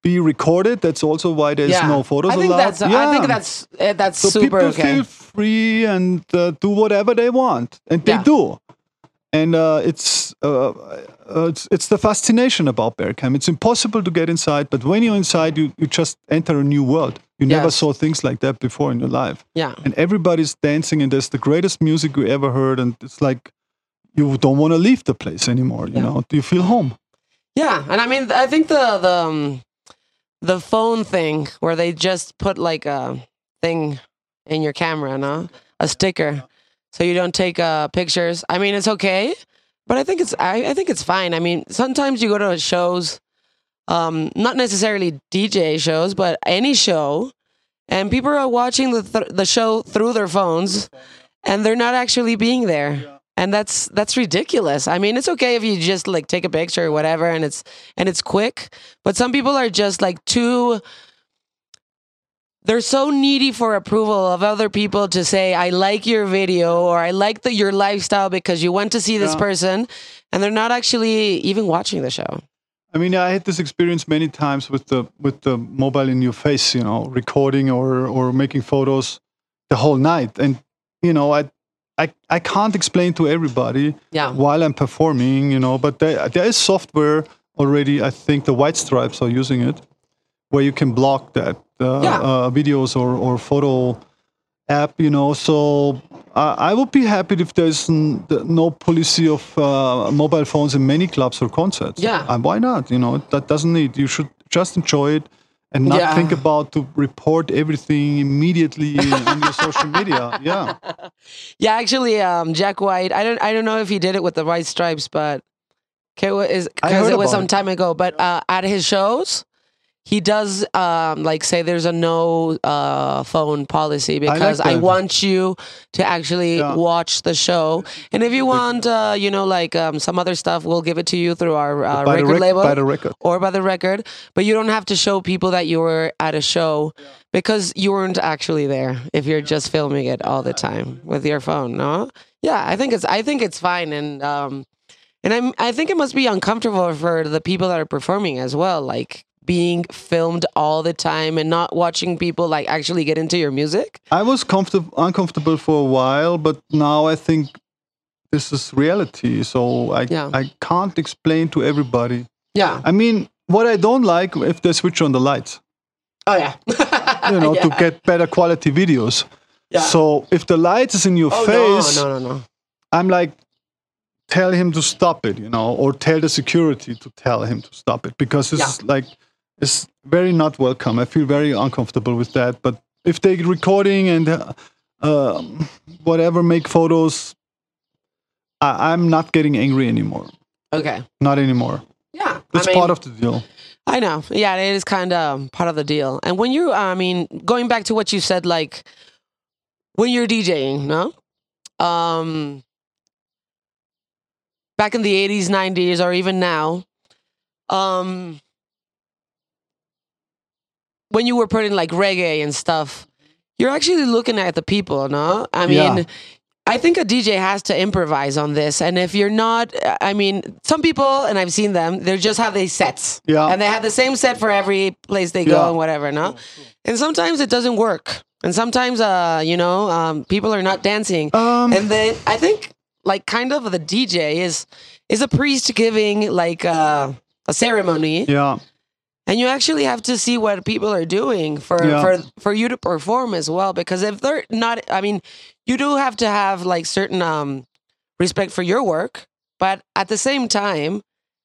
be recorded. That's also why there's yeah. no photos I think allowed. that's I think that's eh, that's so super people okay. feel free and uh, do whatever they want, and they Yeah. do. And uh, it's, uh, uh, it's it's the fascination about Berghain. It's impossible to get inside, but when you're inside, you, you just enter a new world. You never Yes. saw things like that before in your life. yeah, And everybody's dancing, and there's the greatest music you ever heard, and it's like you don't want to leave the place anymore. You Yeah. know, do you feel home? yeah. And I mean, I think the the um, the phone thing where they just put like a thing in your camera, no, a sticker, so you don't take uh, pictures. I mean, it's okay, but I think it's I, I think it's fine. I mean, sometimes you go to shows, um, not necessarily DJ shows, but any show, and people are watching the th- the show through their phones, and they're not actually being there. And that's that's ridiculous. I mean, it's okay if you just like take a picture or whatever, and it's and it's quick. But some people are just like too. They're so needy for approval of other people to say, "I like your video" or "I like the, your lifestyle because you went to see this Yeah. person," and they're not actually even watching the show. I mean, I had this experience many times with the with the mobile in your face, you know, recording or or making photos the whole night, and you know, I I I can't explain to everybody Yeah. while I'm performing, you know, but there there is software already. I think the White Stripes are using it, where you can block that uh, Yeah. uh, videos or or photo app, you know. So uh, I would be happy if there's n- no policy of uh, mobile phones in many clubs or concerts. Yeah. And why not? You know, that doesn't need. You should just enjoy it and not Yeah. think about to report everything immediately on your social media. Yeah. Yeah, actually, um, Jack White. I don't. I don't know if he did it with the White Stripes, but okay, is because it was some time ago. But uh, at his shows, he does um, like say there's a no uh, phone policy because I, that. want you to actually Yeah. watch the show, and if you want, uh, you know, like um, some other stuff, we'll give it to you through our uh, record rec- label by the record. or by the record, but you don't have to show people that you were at a show because you weren't actually there if you're just filming it all the time with your phone, no? Yeah, I think it's I think it's fine and um and I'm I think it must be uncomfortable for the people that are performing as well, like being filmed all the time and not watching people like actually get into your music. I was comfortable, uncomfortable for a while, but now I think this is reality. So I, Yeah. I can't explain to everybody. Yeah. I mean, what I don't like if they switch on the lights, Oh yeah. you know, to get better quality videos. Yeah. So if the light is in your oh, face, no, no, no, no. I'm like, tell him to stop it, you know, or tell the security to tell him to stop it because it's like it's very not welcome. I feel very uncomfortable with that. But if they recording and uh, um whatever make photos, I, I'm not getting angry anymore. Okay. Not anymore. Yeah. That's I mean, part of the deal. I know. Yeah, it is kind of part of the deal. And when you, I mean, going back to what you said, like when you're DJing, no, um, back in the 80s, 90s, or even now, um, when you were putting like reggae and stuff, you're actually looking at the people, no? I mean, Yeah. I think a DJ has to improvise on this. And if you're not, I mean, some people, and I've seen them, they just have these sets. Yeah. And they have the same set for every place they go Yeah. and whatever, no? And sometimes it doesn't work. And sometimes, uh, you know, um, people are not dancing. Um, and then I think, like, kind of the DJ is is a priest giving like uh, a ceremony, yeah. And you actually have to see what people are doing for Yeah. for for you to perform as well. Because if they're not, I mean, you do have to have like certain um respect for your work, but at the same time,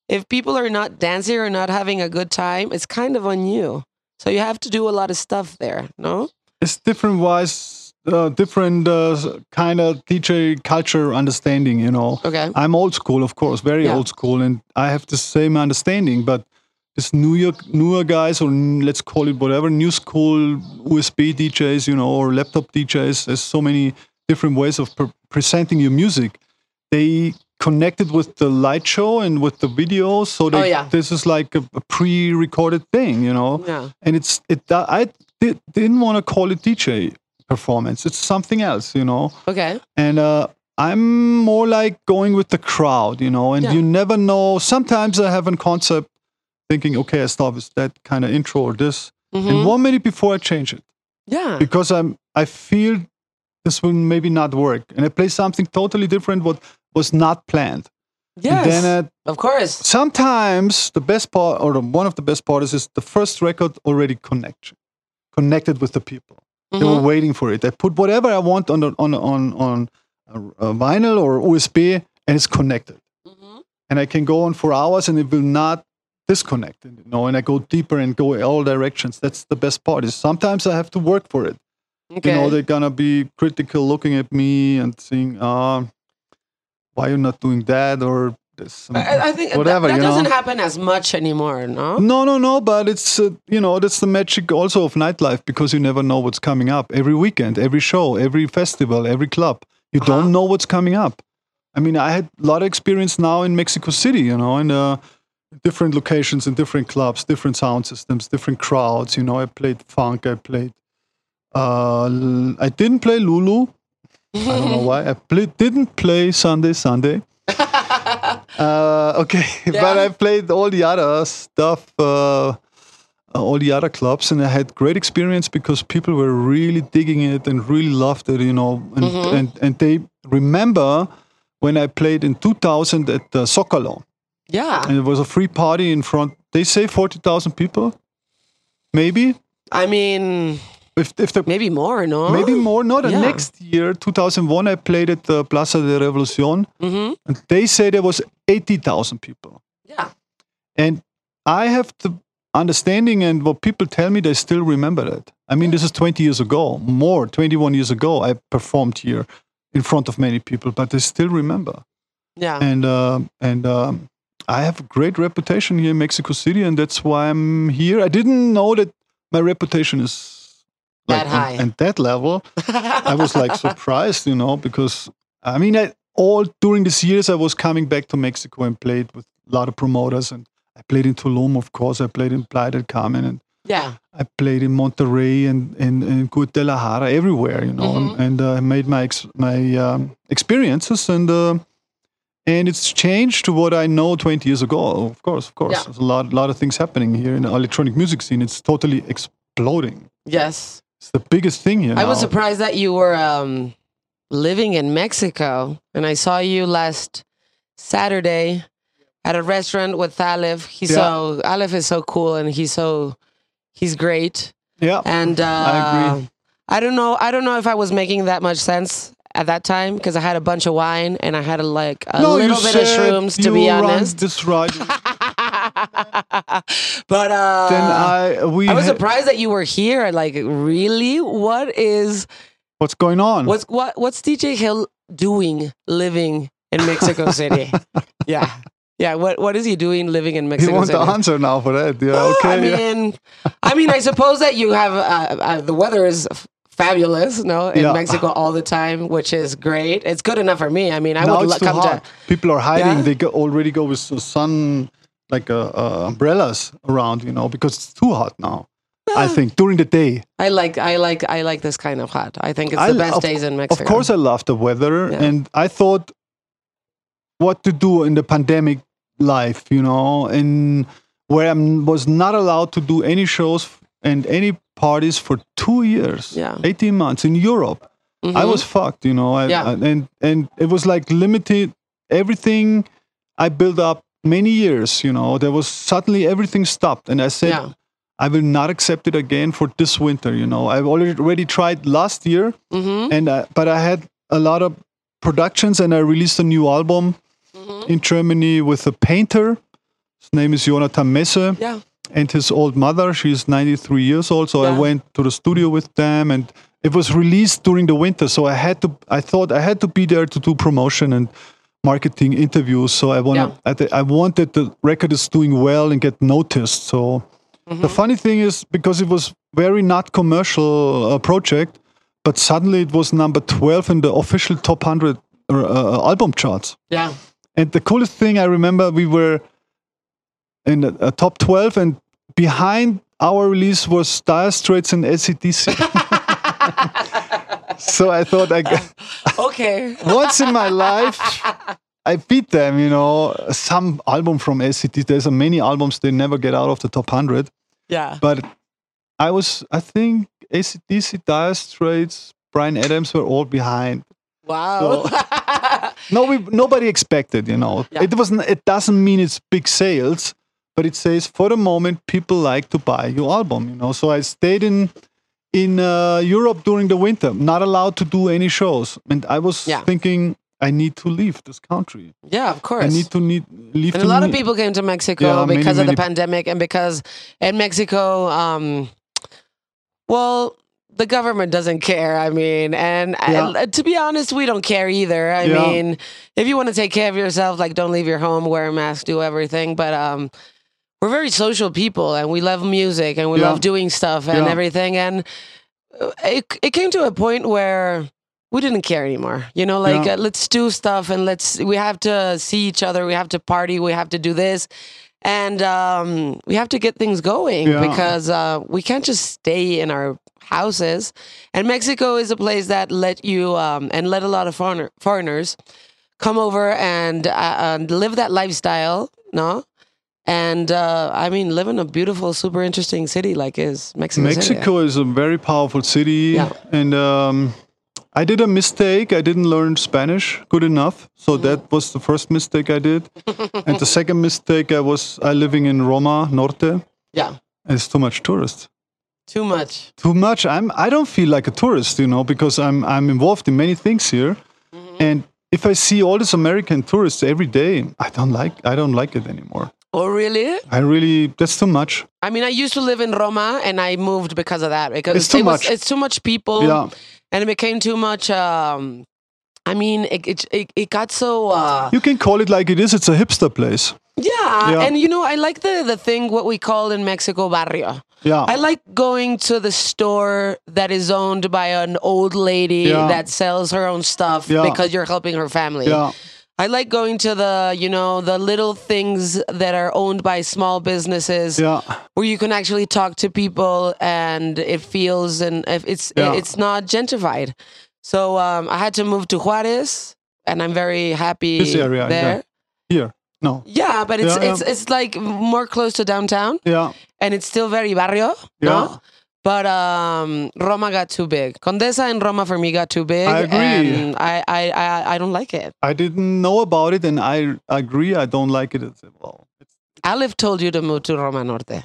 if people are not dancing or not having a good time, it's kind of on you. So you have to do a lot of stuff there, no? it's different wise uh, different uh, kind of DJ culture understanding you know Okay. I'm old school of course very Yeah. old school and I have the same understanding but this New York newer guys or let's call it whatever new school USB DJs you know or laptop DJs there's so many different ways of pre- presenting your music they connected with the light show and with the video so they, Oh, yeah. this is like a, a pre-recorded thing you know Yeah. and it's it i did, didn't want to call it dj performance it's something else you know Okay. and uh i'm more like going with the crowd you know and Yeah. you never know sometimes i have a concept thinking okay i start with that kind of intro or this Mhm. and one minute before i change it Yeah. because i'm i feel this will maybe not work and i play something totally different what was not planned Yes. and then uh, of course. sometimes the best part or the, one of the best parts is the first record already connection connected with the people they were Mhm. waiting for it i put whatever i want on the, on on on a, vinyl or usb and it's connected Mhm. and i can go on for hours and it will not disconnect you know and i go deeper and go all directions that's the best part is sometimes i have to work for it Okay. you know they're gonna be critical looking at me and saying uh why you're not doing that or this I, I think whatever that, that you doesn't happen as much anymore, no? no, no, no. But it's uh, you know that's the magic also of nightlife because you never know what's coming up. Every weekend, every show, every festival, every club, you Uh-huh. don't know what's coming up. I mean, I had a lot of experience now in Mexico City. You know, and uh, different locations, in different clubs, different sound systems, different crowds. You know, I played funk. I played. Uh, I didn't play Lulu. I don't know why. I play, didn't play Sunday Sunday. Uh, okay, but I played all the other stuff, uh, all the other clubs, and I had great experience because people were really digging it and really loved it, you know, and Mm-hmm. and, and they remember when I played in 2000 at the Zocalo, Yeah. and it was a free party in front. They say 40,000 people, maybe. I mean, If if the maybe more, no? maybe more. No, the Yeah. next year, 2001, I played at the Plaza de Revolución, hmm and they say there was 80,000 people. Yeah. And I have the understanding, and what people tell me, they still remember that. I mean, this is 20 years ago, more, 21 years ago, I performed here in front of many people, but they still remember. Yeah. And uh, and um, I have a great reputation here in Mexico City, and that's why I'm here. I didn't know that my reputation is That like, on- high. and that level. I was like surprised, you know, because I mean, I, all during these years, I was coming back to Mexico and played with a lot of promoters, and I played in Tulum, of course. I played in Playa del Carmen, and yeah. I played in Monterrey and and, and Guadalajara, everywhere, you know, Mhm. and, and uh, I made my ex- my um, experiences, and uh, and it's changed to what I know 20 years ago. Of course, of course, Yeah. there's a lot lot of things happening here in the electronic music scene. It's totally exploding. Yes. It's the biggest thing here. I was surprised that you were um, living in Mexico, and I saw you last Saturday at a restaurant with Aleph. He's Yeah. so Aleph is so cool, and he's so he's great. Yeah. And uh, agree. I don't know. I don't know if I was making that much sense at that time because I had a bunch of wine and I had a, like a no, little bit of shrooms. To be honest, this right. but uh, then I we I was surprised that you were here. Like, really? What is what's going on? what's what what's DJ Hell doing living in Mexico City? yeah, yeah. What what is he doing living in Mexico want City? the answer now for that? Yeah. Okay. I yeah. mean, I mean, I suppose that you have uh, uh, the weather is fabulous, no, in Yeah. Mexico all the time, which is great. It's good enough for me. I mean, I now would it's come hot. to. People are hiding. Yeah? They go, already go with sun, like uh, uh, umbrellas around, you know, because it's too hot now. I think during the day. I like, I like, I like this kind of hot. I think it's I the best of- days in Mexico. Of course, I love the weather, Yeah. and I thought what to do in the pandemic life, you know, and where I was not allowed to do any shows and any parties for two years, Yeah. eighteen months in Europe. I Mhm. was fucked, you know, I, Yeah. I- and and it was like limited. Everything I built up many years, you know, there was suddenly everything stopped, and I said. Yeah. I will not accept it again for this winter. You know, I've already tried last year, Mhm. and uh, but I had a lot of productions, and I released a new album Mm-hmm. in Germany with a painter. His name is Jonathan Meese, Yeah. And his old mother. She's 93 years old. So I went to the studio with them, and it was released during the winter. So I had to. I thought I had to be there to do promotion and marketing interviews. So I want Yeah. to. I wanted the record is doing well and get noticed. So. Mm-hmm. The funny thing is because it was very not commercial uh, project, but suddenly it was number 12 in the official top 100 uh, uh, album charts. Yeah. And the coolest thing I remember, we were in the uh, top 12, and behind our release was Dire Straits and ACDC. so I thought, I, Okay. once in my life, I beat them, you know, some album from ACDC. There's a many albums they never get out of the top 100. Yeah. But I was, I think ACDC, Dire Straits, Bryan Adams were all behind. Wow. No, we nobody expected, you know. Yeah. It wasn't. It doesn't mean it's big sales, but it says for the moment people like to buy your album, you know. So I stayed in in uh, Europe during the winter, not allowed to do any shows, and I was Yeah. thinking I need to leave this country. yeah, of course. I need to need leave. And to a lot of people came to Mexico Yeah, many, because of the pandemic and because in Mexico, um, well, the government doesn't care. I mean, and Yeah. uh, to be honest, we don't care either. I Yeah. mean, if you want to take care of yourself, like don't leave your home, wear a mask, do everything. But um, we're very social people and we love music and we Yeah. love doing stuff and Yeah. everything. And uh, it, it came to a point where we didn't care anymore. You know, like Yeah. uh, let's do stuff and let's we have to see each other. We have to party. We have to do this, and um, we have to get things going because uh, we can't just stay in our houses. And Mexico is a place that let you um, and let a lot of foreigner, foreigners come over and uh, and live that lifestyle. No. And uh, I mean, live in a beautiful, super interesting city like is Mexico. City. Mexico is a very powerful city, Yeah. and um, I did a mistake. I didn't learn Spanish good enough, so Mm-hmm. that was the first mistake I did. and the second mistake, I was I living in Roma Norte. Yeah, It's too much tourists. too much. Too much. I'm. I don't feel like a tourist, you know, because I'm. I'm involved in many things here, Mm-hmm. and if I see all these American tourists every day, I don't like. I don't like it anymore. Oh, really? I really. That's too much. I mean, I used to live in Roma, and I moved because of that. Because It's too it was, much. It's too much people. Yeah. and it became too much. Um, I mean, it it, it, it got so. Uh, You can call it like it is. It's a hipster place. yeah. Yeah. and you know, I like the the thing what we call in Mexico barrio. Yeah. I like going to the store that is owned by an old lady Yeah. that sells her own stuff Yeah. because you're helping her family. yeah. I like going to the, you know, the little things that are owned by small businesses Yeah. where you can actually talk to people and it feels and if it's Yeah. it's not gentrified. So um, I had to move to Juarez and I'm very happy This area, there. yeah. Here. No. Yeah, but it's Yeah, yeah. it's it's like more close to downtown Yeah. and it's still very barrio, Yeah. no? But um, Roma got too big. Condesa and Roma for me got too big. I agree. And I, I, I, I don't like it. I didn't know about it, and I agree. I don't like it as well. Aleph told you to move to Roma Norte.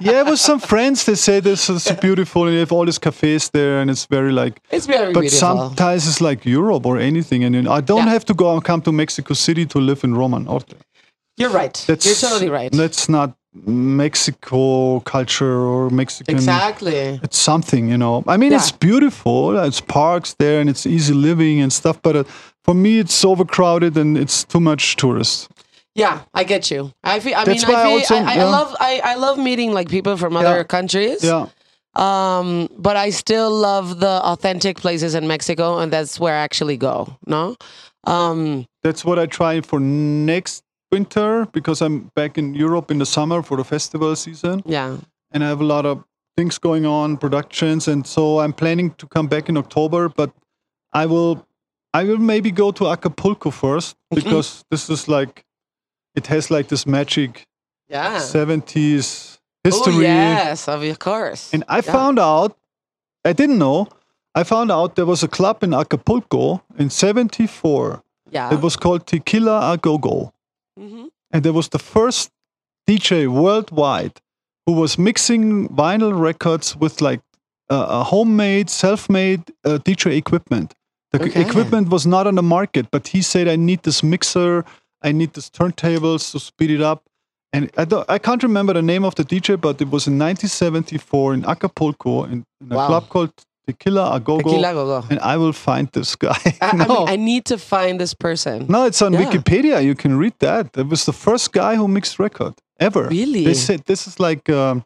Yeah, with some friends, they say this is beautiful, and you have all these cafes there, and it's very like. It's very But beautiful. sometimes it's like Europe or anything, and you know, I don't Yeah. have to go and come to Mexico City to live in Roma Norte. You're right. That's You're totally right. That's not Mexico culture or Mexican. Exactly. It's something, you know. I mean, it's beautiful. It's parks there, and it's easy living and stuff. But uh, for me, it's overcrowded and it's too much tourists. Yeah, I get you. I feel. I That's mean, I I, feel, also- I, I, yeah. love. I, I love meeting like people from other Yeah. countries. Yeah, Um, but I still love the authentic places in Mexico, and that's where I actually go. No, um, That's what I try for next winter because I'm back in Europe in the summer for the festival season, yeah, and I have a lot of things going on, productions, and so I'm planning to come back in October. But I will, I will maybe go to Acapulco first mm-hmm. because this is like, it has like this magic yeah. 70s Oh history. yes, of course. And I Yeah. found out, I didn't know, I found out there was a club in Acapulco in 74. yeah. It was called Tequila A Mhm. And there was the first DJ worldwide who was mixing vinyl records with like uh, a homemade, self made uh, DJ equipment. The Okay. equipment was not on the market, but he said, I need this mixer, I need this turntables to speed it up. And I, don't, I can't remember the name of the DJ, but it was in 1974 in Acapulco in, in a Wow. club called Tequila A Go Go. Tequila go go. And I will find this guy. I, I, mean, I need to find this person. no, it's on Yeah. Wikipedia. You can read that. It was the first guy who mixed record ever. Really? They said this is like um,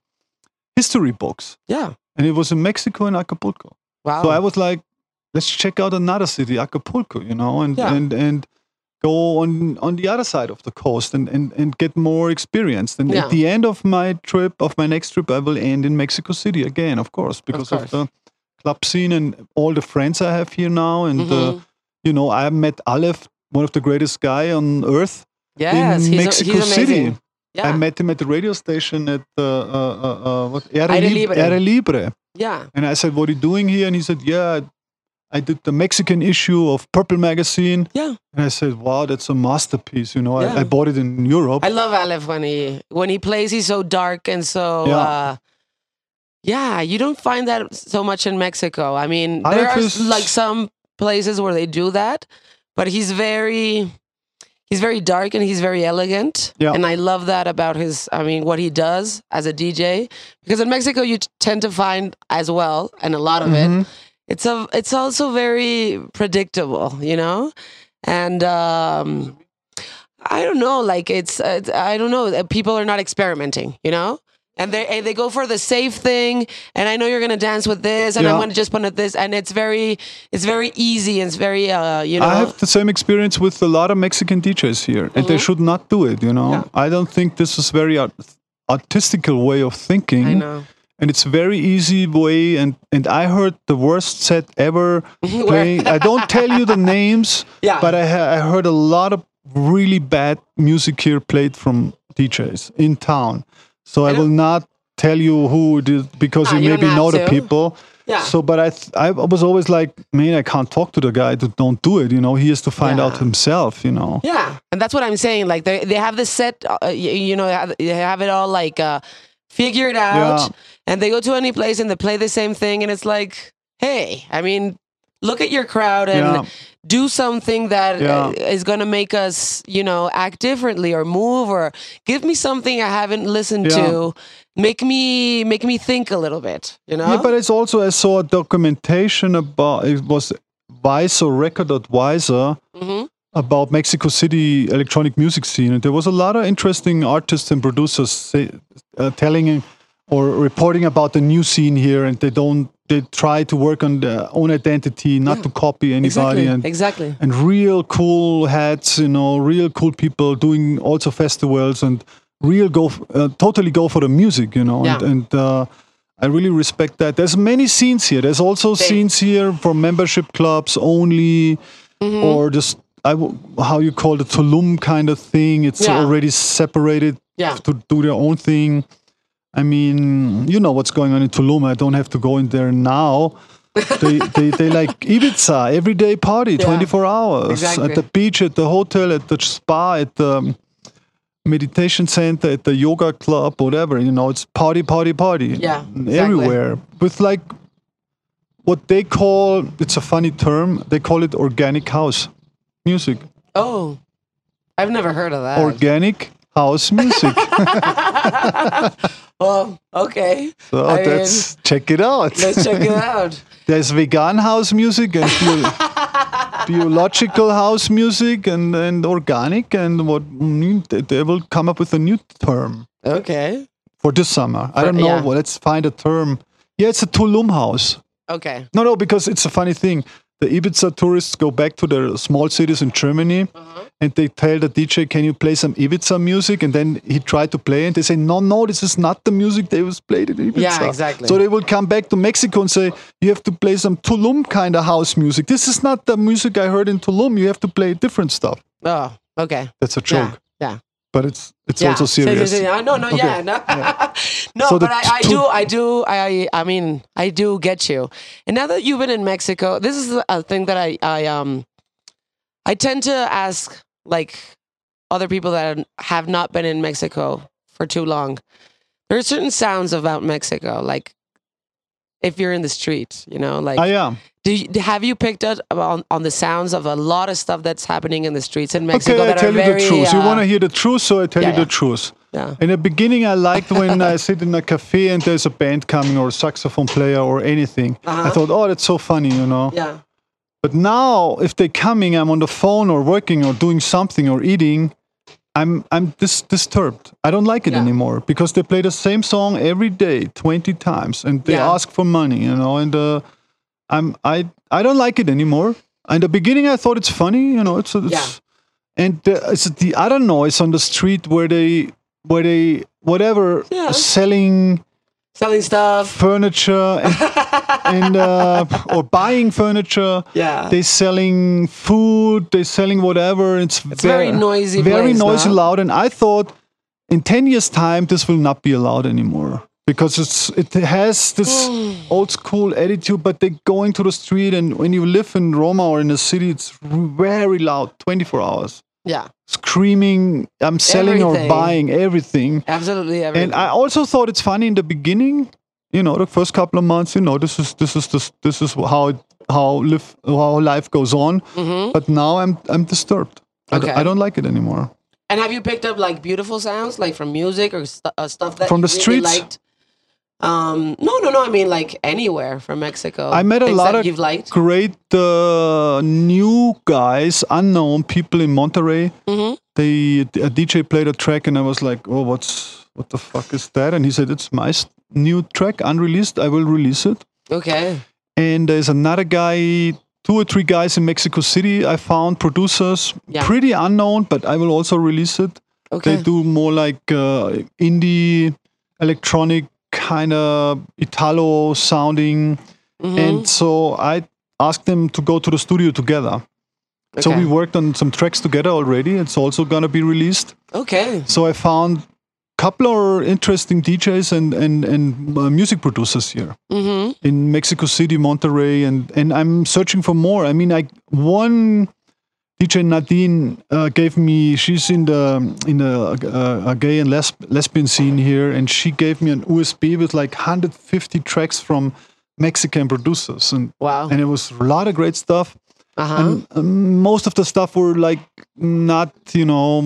history books. Yeah. And it was in Mexico and Acapulco. Wow. So I was like, let's check out another city, Acapulco, you know, and Yeah. and and go on on the other side of the coast and and, and get more experience. And Yeah. at the end of my trip, of my next trip, I will end in Mexico City again, of course, because of, course. the club scene and all the friends I have here now. And uh, Mhm. you know, I met Aleph, one of the greatest guy on earth yes, in he's, Mexico he's City. Yeah. I met him at the radio station at uh, uh, uh, uh, what Aire, Aire Libre. Aire Libre. yeah. And I said, What are you doing here? And he said, Yeah, I did the Mexican issue of Purple Magazine. Yeah. And I said, Wow, that's a masterpiece. You know, Yeah. I, I bought it in Europe. I love Aleph when he when he plays. He's so dark and so. Yeah. Yeah, you don't find that so much in Mexico. I mean, there are like some places where they do that, but he's very, he's very dark and he's very elegant. Yeah. And I love that about his. I mean, what he does as a DJ, because in Mexico you tend to find as well, and a lot of Mhm. it. It's a. It's also very predictable, you know, and. um I don't know. Like it's, it's I don't know. People are not experimenting, you know, and they and they go for the safe thing. And I know you're gonna dance with this, and I'm gonna just put it this, and it's very, it's very easy. And it's very, uh, you know. I have the same experience with a lot of Mexican DJs here, and they Mhm. should not do it. You know, Yeah. I don't think this is very art- artistical way of thinking. I know. and it's very easy way and and i heard the worst set ever playing i don't tell you the names Yeah. but i ha- i heard a lot of really bad music here played from djs in town so i, don't- will not tell you who it is because Ah, you maybe know have the to. people Yeah. so but I, th- I was always like man i can't talk to the guy don't do it you know he has to find out himself you know Yeah, and that's what I'm saying. Like they they have this set, uh, you, you know, have- they have it all like uh, figured out, Yeah. and they go to any place and they play the same thing, and it's like, hey, I mean, look at your crowd and Yeah. do something that Yeah. uh, is going to make us, you know, act differently or move or give me something I haven't listened Yeah. to, make me make me think a little bit, you know. Yeah, but it's also I saw a documentation about it was Weiser Record.Weiser Mhm. about Mexico City electronic music scene, and there was a lot of interesting artists and producers say, uh, telling or reporting about the new scene here, and they don't they try to work on their own identity, not to copy anybody, exactly, and exactly. and real cool hats, you know, real cool people doing also festivals and real go, uh, totally go for the music, you know, and, Yeah. and uh, I really respect that. There's many scenes here. There's also scenes here for membership clubs only, Mm-hmm. or just I w- how you call it Tulum kind of thing. It's Yeah. already separated Yeah. to do their own thing. I mean, you know what's going on in Tulum. I don't have to go in there now. they, they they like Ibiza everyday party, Yeah. 24 hours Exactly. at the beach, at the hotel, at the spa, at the um, meditation center, at the yoga club, whatever. You know, it's party, party, party. Yeah, exactly. everywhere with like what they call. It's a funny term. They call it organic house music. Oh, I've never heard of that. Organic house music. oh, okay. so I mean, check it out. let's check it out. There's vegan house music and bio- biological house music and, and organic and what they- will come up with a new term Okay. for this summer. I don't know. yeah. Well, let's find a term Yeah, it's a Tulum house. Okay. No, no, because it's a funny thing. The Ibiza tourists go back to their small cities in Germany Uh-huh. and they tell the DJ, Can you play some Ibiza music? And then he tried to play and they say, No, no, this is not the music they was played in Ibiza. Yeah, exactly. So they will come back to Mexico and say, You have to play some Tulum kind of house music. This is not the music I heard in Tulum. You have to play different stuff. Oh, okay. That's a Yeah. joke. Yeah. But it's it's yeah. also So- so- serious. so- yeah, no, no, Okay. yeah, no, no. So but I, I do, I do, I, I mean, I do get you. And now that you've been in Mexico, this is a thing that I, I, um, I tend to ask like other people that have not been in Mexico for too long. There are certain sounds about Mexico, like if you're in the street, you know, like I am. do you, have you picked up on, on the sounds of a lot of stuff that's happening in the streets in Mexico Okay, I tell you very the truth. you uh, want to hear the truth, so I tell yeah, you yeah. the truth. yeah. In the beginning, I liked when I sit in a cafe and there's a band coming or a saxophone player or anything. I Uh-huh. thought, oh, that's so funny, you know. Yeah. But now, if they're coming, I'm on the phone or working or doing something or eating. I'm I'm dis- disturbed. I don't like it Yeah. anymore because they play the same song every day, twenty times, and they Yeah. ask for money, you know. And uh, I'm I I don't like it anymore. In the beginning, I thought it's funny, you know. It's, it's Yeah. and the, it's the other noise on the street where they where they whatever Yeah. selling Selling stuff. furniture and, and uh, or buying furniture. Yeah. They're selling food. They're selling whatever. It's, It's very noisy very place, noisy, no? loud. And I thought, in ten years' time, this will not be allowed anymore because it's it has this old school attitude. But they're going to the street, and when you live in Roma or in a city, it's very loud, twenty four hours, yeah. Screaming. I'm selling Everything. or buying everything. Absolutely everything. And I also thought it's funny in the beginning, you know, the first couple of months, you know, this is this is this this is how it, how live how life goes on. But now I'm I'm disturbed. I, d- Mm-hmm. Okay. I don't like it anymore. And have you picked up like beautiful sounds, like from music or stu- uh, stuff that From you the really streets? liked? Um, no, no, no. I mean, like anywhere from Mexico. I met a lot of you've liked. great uh, new guys, unknown people in Monterrey. Mhm. They a DJ played a track, and I was like, "Oh, what's what the fuck is that?" And he said, "It's my new track, unreleased. I will release it." Okay. And there's another guy, two or three guys in Mexico City. I found producers, Yeah. pretty unknown, but I will also release it. Okay. They do more like uh, indie, electronic, kind of Italo sounding. Mhm. And so I asked them to go to the studio together. So we worked on some tracks together already. It's also gonna be released. Okay. So I found a couple of interesting DJs and and and uh, music producers here Mm-hmm. in Mexico City, Monterrey, and and I'm searching for more. I mean, I one DJ Nadine uh, gave me. She's in the in the uh, a gay and lesb- lesbian scene here, and she gave me an USB with like 150 tracks from Mexican producers, and Wow. and it was a lot of great stuff. Uh huh. And um, most of the stuff were like not, you know,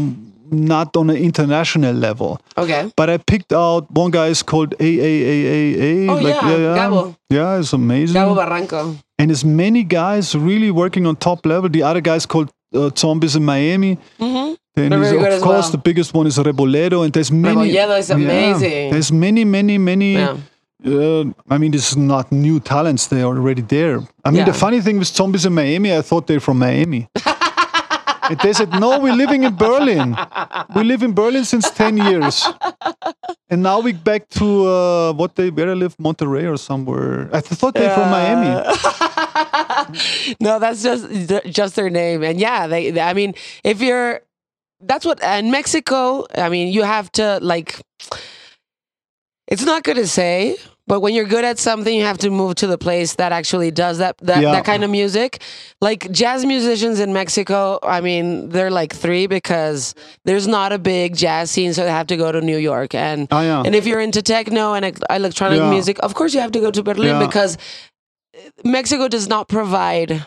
not on an international level. Okay. But I picked out one guy is called AAAAA. Oh, yeah, Gabo. Yeah, it's amazing. Gabo Barranco. and there's many guys really working on top level. The other guy's called uh, Zombies in Miami. Mm-hmm. Then They're there's, very good of course well. the biggest one is Rebolledo, and there's many. Rebolledo is Yeah, amazing. there's many, many, many. Yeah. Uh, I mean, this is not new talents; they're already there. I mean, Yeah. the funny thing with Zombies in Miami, I thought they're from Miami. and they said, "No, we're living in Berlin. We live in Berlin since ten years, and now we back to uh, what they where they live, Monterrey or somewhere. I thought they're from Miami. no, that's just just their name, and yeah, they, they- I mean, if you're, that's what in Mexico. I mean, you have to like. It's not good to say, but when you're good at something, you have to move to the place that actually does that that, Yeah. that kind of music. Like jazz musicians in Mexico, I mean, they're like three because there's not a big jazz scene, so they have to go to New York. And Oh, yeah. and if you're into techno and electronic Yeah. music, of course you have to go to Berlin because Mexico does not provide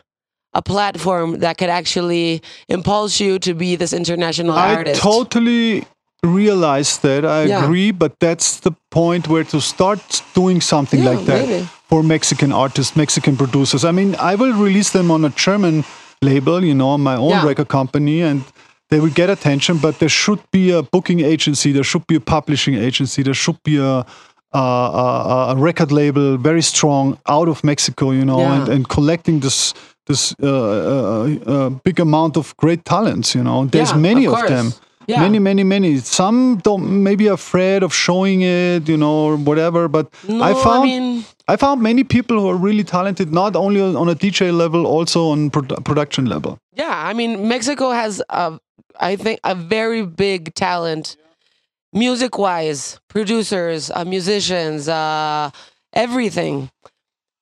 a platform that could actually impulse you to be this international I artist. totally realize that. I Yeah. agree, but that's the point where to start doing something Yeah, like that maybe. for Mexican artists, Mexican producers. I mean, I will release them on a German label, you know, on my own Yeah. record company, and they will get attention. But there should be a booking agency, there should be a publishing agency, there should be a uh, uh, a record label, very strong, out of Mexico, you know, Yeah. and, and collecting this this uh, uh, uh, big amount of great talents. You know, there's Yeah, many of of, them. Yeah. Many, many, many. Some don't maybe afraid of showing it, you know, or whatever. But No, I found mean, I found many people who are really talented, not only on a DJ level, also on produ- production level. yeah, I mean, Mexico has, a, I think, a very big talent, music wise, producers, uh, musicians, uh, everything.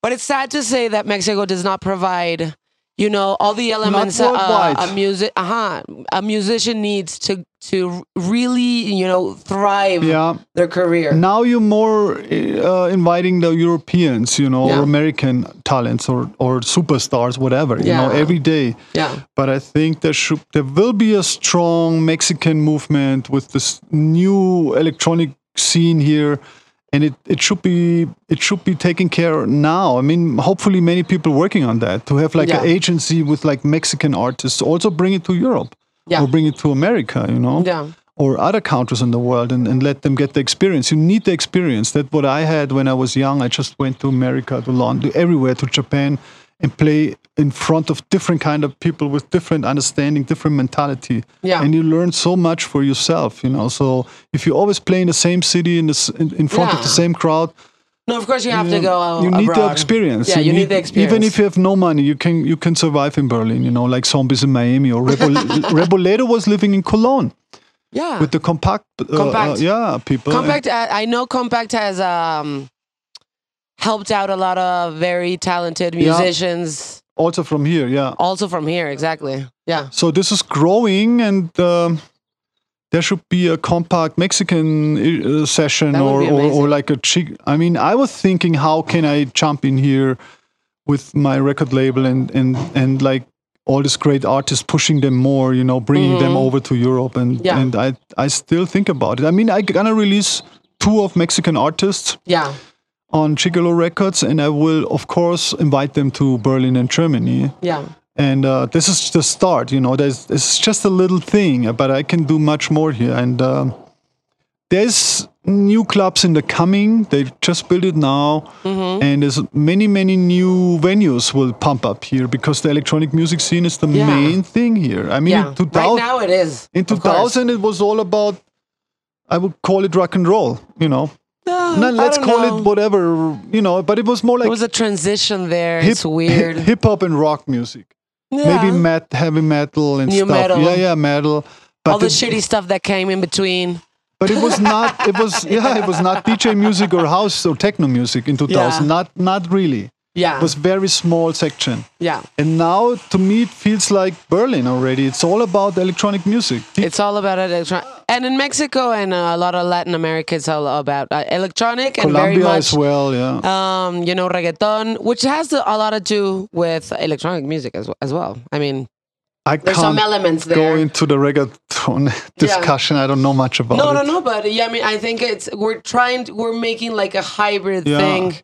But it's sad to say that Mexico does not provide, you know, all the elements uh, worldwide. a music, uh-huh, a musician needs to to really, you know, thrive Yeah. their career. Now you're more uh, inviting the Europeans, you know, Yeah. or American talents or or superstars, whatever, you know, every day. Yeah. But I think there should there will be a strong Mexican movement with this new electronic scene here. And it, it should be it should be taken care now. I mean, hopefully many people working on that to have like an agency with like Mexican artists. Also bring it to Europe Yeah. or bring it to America. You know Yeah. or other countries in the world and, and let them get the experience. You need the experience. That's what I had when I was young. I just went to America, to London, everywhere, to Japan, and play in front of different kind of people with different understanding, different mentality. Yeah. And you learn so much for yourself, you know. So if you always play in the same city in, this, in, in front of the same crowd, No, of course you have to go. uh, you need the experience. Yeah, you, need, the experience. Even if you have no money, you can you can survive in Berlin. You know, like zombies in Miami or Rebol- Rebolledo was living in Cologne yeah. with the Kompakt, uh, Kompakt. uh, yeah, people. Kompakt, I I know Kompakt has um, helped out a lot of very talented Yeah. musicians, also from here, yeah. also from here. Exactly. Yeah. So this is growing, and um, there should be a Kompakt Mexican uh, session or, or or like a chic. I mean, I was thinking, how can I jump in here with my record label and and and like all these great artists, pushing them more, you know, bringing them over to Europe, and Mm-hmm. Yeah. and I I still think about it. I mean, I'm gonna release two of Mexican artists Yeah. On Gigolo Records, and I will of course invite them to Berlin and Germany Yeah. and uh, this is the start you know there's it's just a little thing but i can do much more here and um, there's new clubs in the coming they just built it now Mm-hmm. and there's many many new venues will pump up here because the electronic music scene is the Yeah. main thing here i mean Yeah. 2000, Right now it is. in of course. 2000 it was all about i would call it rock and roll you know No, no, let's call know. it whatever you know but it was more like There was a transition there. hip, it's weird. hip hop and rock music Yeah. maybe met heavy metal and New stuff. metal. Yeah, yeah, metal. But all the it, shitty stuff that came in between. but it was not. It was yeah. It was not DJ music or house or techno music in 2000. Yeah. Not not really. Yeah. It was very small section. yeah. And now to me it feels like Berlin already. It's all about electronic music. It's all about electronic. And in Mexico and uh, a lot of Latin America, it's all about uh, electronic and very Colombia much as well. Yeah. um, you know, reggaeton, which has a lot to do with electronic music as, as well. I mean, I there's can't some elements go into the reggaeton discussion. I don't know much about no, it. no, no, but yeah, I mean, I think it's we're trying, to, we're making like a hybrid Yeah. thing,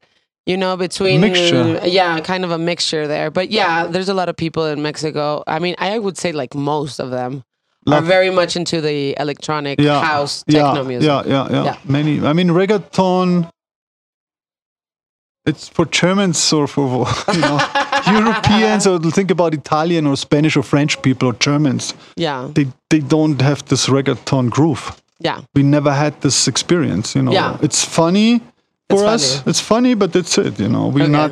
you know, between Mixture. yeah, kind of a mixture there. But yeah, there's a lot of people in Mexico. I mean, I would say like most of them are very much into the electronic yeah, house yeah, techno music. Yeah, yeah, yeah, Yeah. Many. I mean, reggaeton. It's for Germans or for you know Europeans or think about Italian or Spanish or French people or Germans. yeah, They they don't have this reggaeton groove. yeah. We never had this experience. You know, Yeah. it's funny for It's us. funny. It's funny, but that's it. You know, we're Okay. not.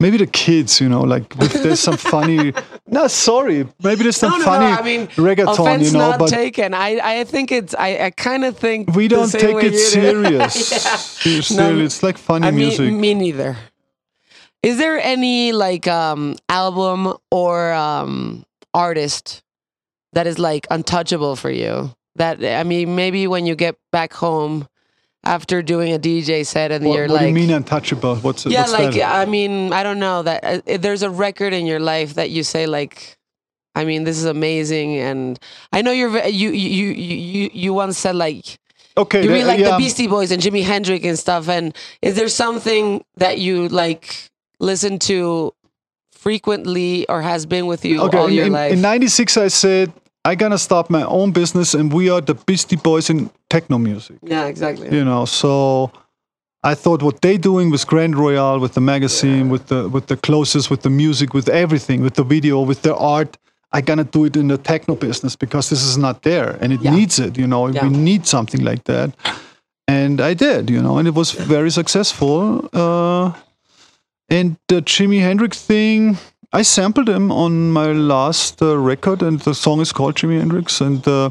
Maybe the kids, you know, like if there's some funny. No, sorry. Maybe there's some No, no, funny no. I mean, reggaeton, offense you know, not but taken. I, I think it's. I, I kind of think we don't take it serious. Yeah. It's, No, it's like funny I mean, music. me neither. Is there any like um album or um artist that is like untouchable for you? That I mean, maybe when you get back home after doing a DJ set and what you're what like, do you mean untouchable? What's yeah, what's like that? I mean, I don't know that uh, there's a record in your life that you say like. I mean, this is amazing, and I know you're. You you you you you once said like Okay, you really like yeah, the Beastie Boys and Jimi Hendrix and stuff. And is there something that you like listen to frequently or has been with you Okay, all in, your in, life? in '96, I said I gonna start my own business, and we are the Beastie Boys in techno music. yeah, exactly. You know, so I thought what they doing with Grand Royal, with the magazine, with the with the clothes, with the music, with everything, with the video, with the art. I gonna do it in the techno business because this is not there and it Yeah. needs it. You know, Yeah. we need something like that, and I did. You know, and it was very successful. Uh, and the Jimi Hendrix thing, I sampled him on my last uh, record, and the song is called Jimi Hendrix. And uh,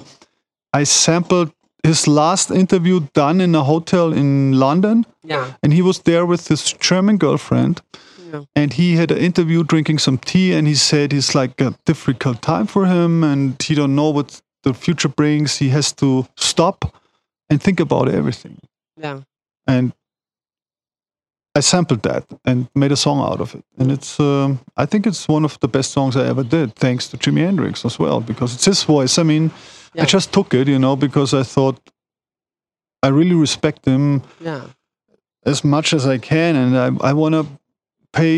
I sampled his last interview done in a hotel in London, Yeah. and he was there with his German girlfriend. Yeah. And he had an interview drinking some tea, and he said it's like a difficult time for him, and he don't know what the future brings. He has to stop and think about everything Yeah. and I sampled that and made a song out of it. And it's, um, I think it's one of the best songs I ever did, thanks to Jimi Hendrix as well, because it's his voice. I mean, Yeah. I just took it, you know, because I thought I really respect him Yeah. as much as I can, and I, I want to pay,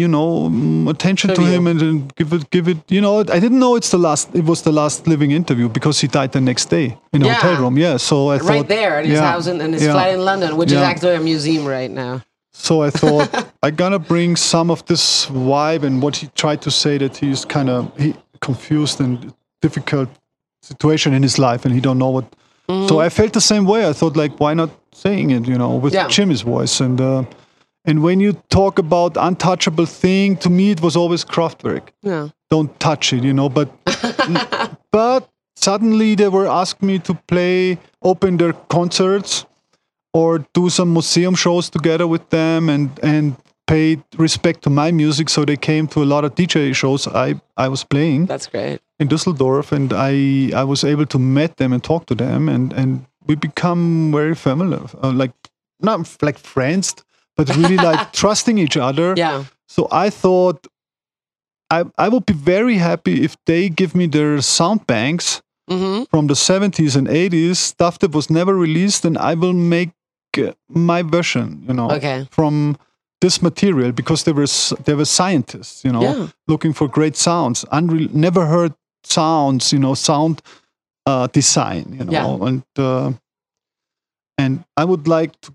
you know, mm, attention to him and, and give it, give it. You know, I didn't know it's the last. It was the last living interview because he died the next day in a Yeah. hotel room. Yeah, so I thought Right there at his house in, in his flat in London, which is actually a museum right now. So I thought I gotta bring some of this vibe and what he tried to say that he's kind of he confused and difficult situation in his life and he don't know what. So I felt the same way. I thought like why not saying it, you know, with Yeah. Jimi's voice and uh, and when you talk about untouchable thing, to me it was always Kraftwerk. Yeah. Don't touch it, you know. But but suddenly they were asking me to play, open their concerts or do some museum shows together with them and and pay respect to my music so they came to a lot of DJ shows I I was playing That's great. in Düsseldorf and I I was able to meet them and talk to them and and we become very familiar uh, like not like friends but really like trusting each other Yeah. so I thought I I would be very happy if they give me their sound banks Mm-hmm. from the 70s and 80s stuff that was never released and i will make my version you know Okay. from this material because there were s- there were scientists you know Yeah. looking for great sounds unreal never heard sounds you know sound uh, design you know Yeah. and uh, and i would like to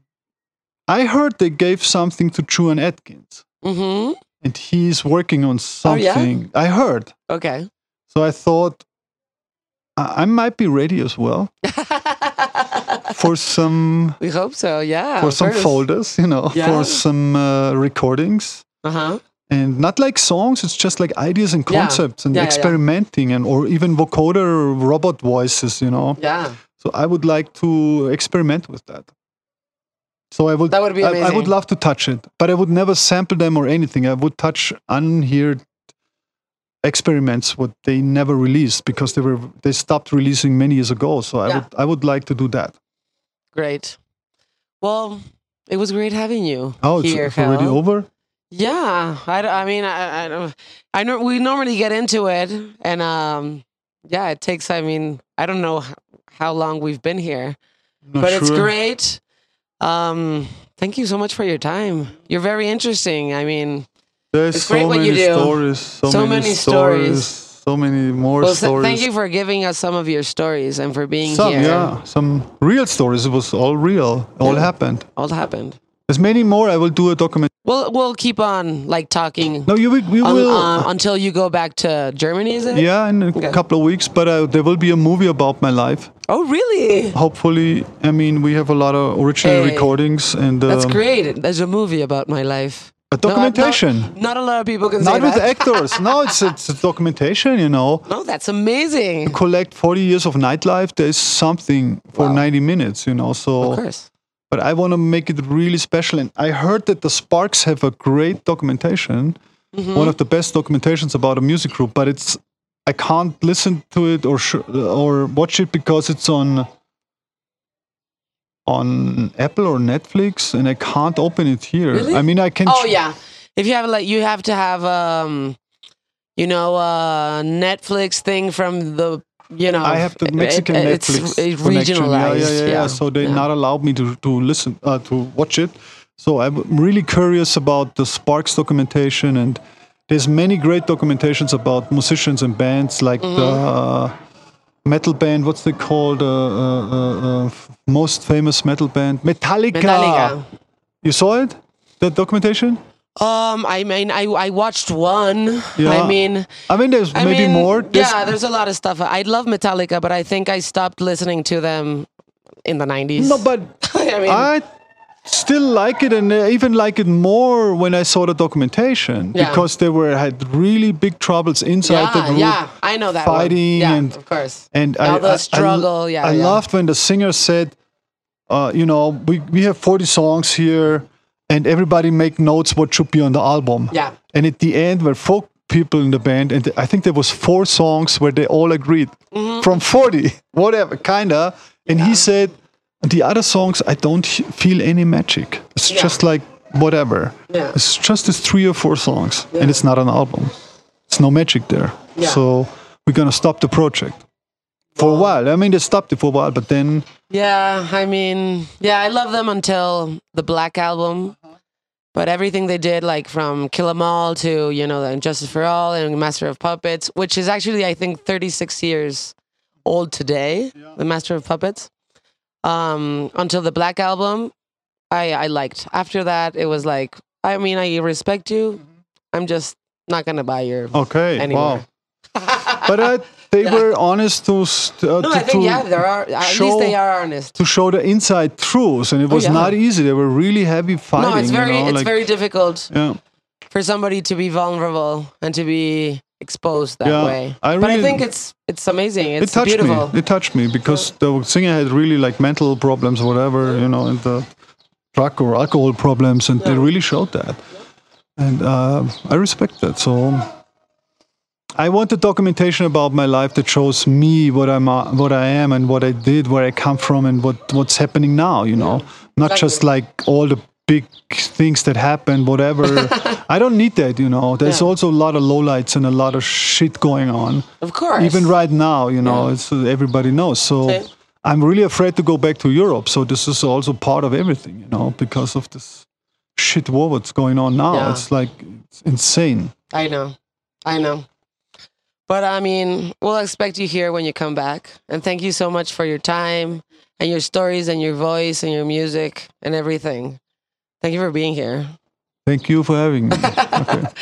i heard they gave something to Juan Atkins Mm-hmm. and he's working on Oh, yeah? something i heard Okay. so i thought I I might be ready as well for some we hope so. Yeah. for some folders, you know, Yeah. for some uh, recordings, Uh huh. and not like songs. It's just like ideas and Yeah. concepts and Yeah, yeah, yeah. experimenting, and or even vocoder robot voices, you know. Yeah. So I would like to experiment with that. So I would That would be I, I would love to touch it, but I would never sample them or anything. I would touch unheard experiments what they never released because they were they stopped releasing many years ago. So I would I would like to do that. Great. Well, it was great having you Oh, it's, here. it's already over. Yeah, I, I mean, I, I, don't- I know we normally get into it, and um, yeah, it takes. I mean, I don't know how long we've been here, Not but it's great. Um, thank you so much for your time. You're very interesting. I mean, There's It's so great what many you do. stories. So, So many, many stories. stories. So many more well, stories. thank you for giving us some of your stories and for being Some, here. yeah, some real stories. It was all real. All Yeah. happened. All happened. There's many more. I will do a document. We'll we'll keep on like talking No, you will. We un- will. uh, until you go back to Germany. Is it? yeah, in a Okay. couple of weeks. But uh, there will be a movie about my life. Oh, really? Hopefully, I mean, we have a lot of original Hey, recordings and That's um, great. There's a movie about my life. A documentation. No, not, not a lot of people can say not with actors. No, it's it's a documentation. You know, No, that's amazing. collect 40 years of nightlife. There's something for Wow. 90 minutes. You know, So. Of course. But I want to make it really special. And I heard that the Sparks have a great documentation, Mm-hmm. one of the best documentations about a music group. But it's I can't listen to it or sh- or watch it because it's on on Apple or Netflix, and I can't open it here. Really? I mean, I can. Oh yeah. If you have like you have to have um, you know, a Netflix thing from the you know. I have the Mexican it- Netflix It's uh, connection. Yeah, yeah, yeah, yeah. So they yeah. not allowed me to to listen uh, to watch it. So I'm really curious about the Sparks documentation, and there's many great documentations about musicians and bands, like Mm-hmm. the uh, metal band. What's they called? Uh, uh, uh, uh, most famous metal band, Metallica. Metallica. You saw it? The documentation? Um, I mean, I I watched one. Yeah. I mean, I mean, there's I maybe mean, more. There's- yeah, there's a lot of stuff. I love Metallica, but I think I stopped listening to them in the 90s. No, but I mean, I still like it, and even like it more when I saw the documentation Yeah. because they were had really big troubles inside the group. yeah, I know that fighting Yeah, and- of course. and All I, the I- I- struggle, yeah, I yeah. loved when the singer said, uh, "You know, we we have 40 songs here, and everybody make notes what should be on the album." Yeah. And at the end, were four people in the band, and I think there was four songs where they all agreed Mm-hmm. from 40, whatever, kinda. And he said, "The other songs, I don't feel any magic. It's Yeah. just like whatever. Yeah. It's just these three or four songs, and it's not an album. It's no magic there. Yeah. So we're gonna stop the project." For a while. I mean, they stopped it for a while, but then Yeah, I mean, yeah, I love them until the Black Album. Uh-huh. But everything they did, like from Kill 'Em All to, you know, the Injustice for All and Master of Puppets, which is actually, I think, 36 years old today, the Master of Puppets. Um, until the Black Album, I, I liked. After that, it was like, I mean, I respect you. I'm just not going to buy your. okay, Anymore. wow. But uh, they were honest to st- uh, No, to, I think, to, yeah, there are. At show- least they are honest. to show the inside truths, and it was Oh, yeah. not easy. They were really heavy fighting. No, it's very, you know, it's like- very difficult. yeah. for somebody to be vulnerable and to be exposed that Yeah, way. I but I think it's it's amazing. It touched beautiful. me. It touched me because the singer had really like mental problems or whatever, you know, and the drug or alcohol problems, and they really showed that. And uh, I respect that. So I want a documentation about my life that shows me what I'm, uh, what I am, and what I did, where I come from, and what what's happening now. You know, not just like all the big things that happen, whatever. I don't need that. You know, there's Yeah. also a lot of lowlights and a lot of shit going on of course. even right now, you know, it's uh, everybody knows. So Same. I'm really afraid to go back to Europe. So this is also part of everything, you know, because of this shit war what's going on now. Yeah. It's like it's insane. I know. I know. But I mean, we'll expect you here when you come back. And thank you so much for your time and your stories and your voice and your music and everything. Thank you for being here. Thank you for having me. Okay.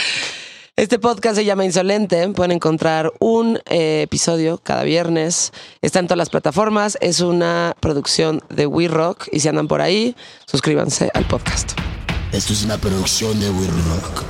Este podcast se llama Insolente. Pueden encontrar un eh, episodio cada viernes. Está en todas las plataformas. Es una producción de We Rock. Y si andan por ahí, suscríbanse al podcast. Esto es una producción de We Rock.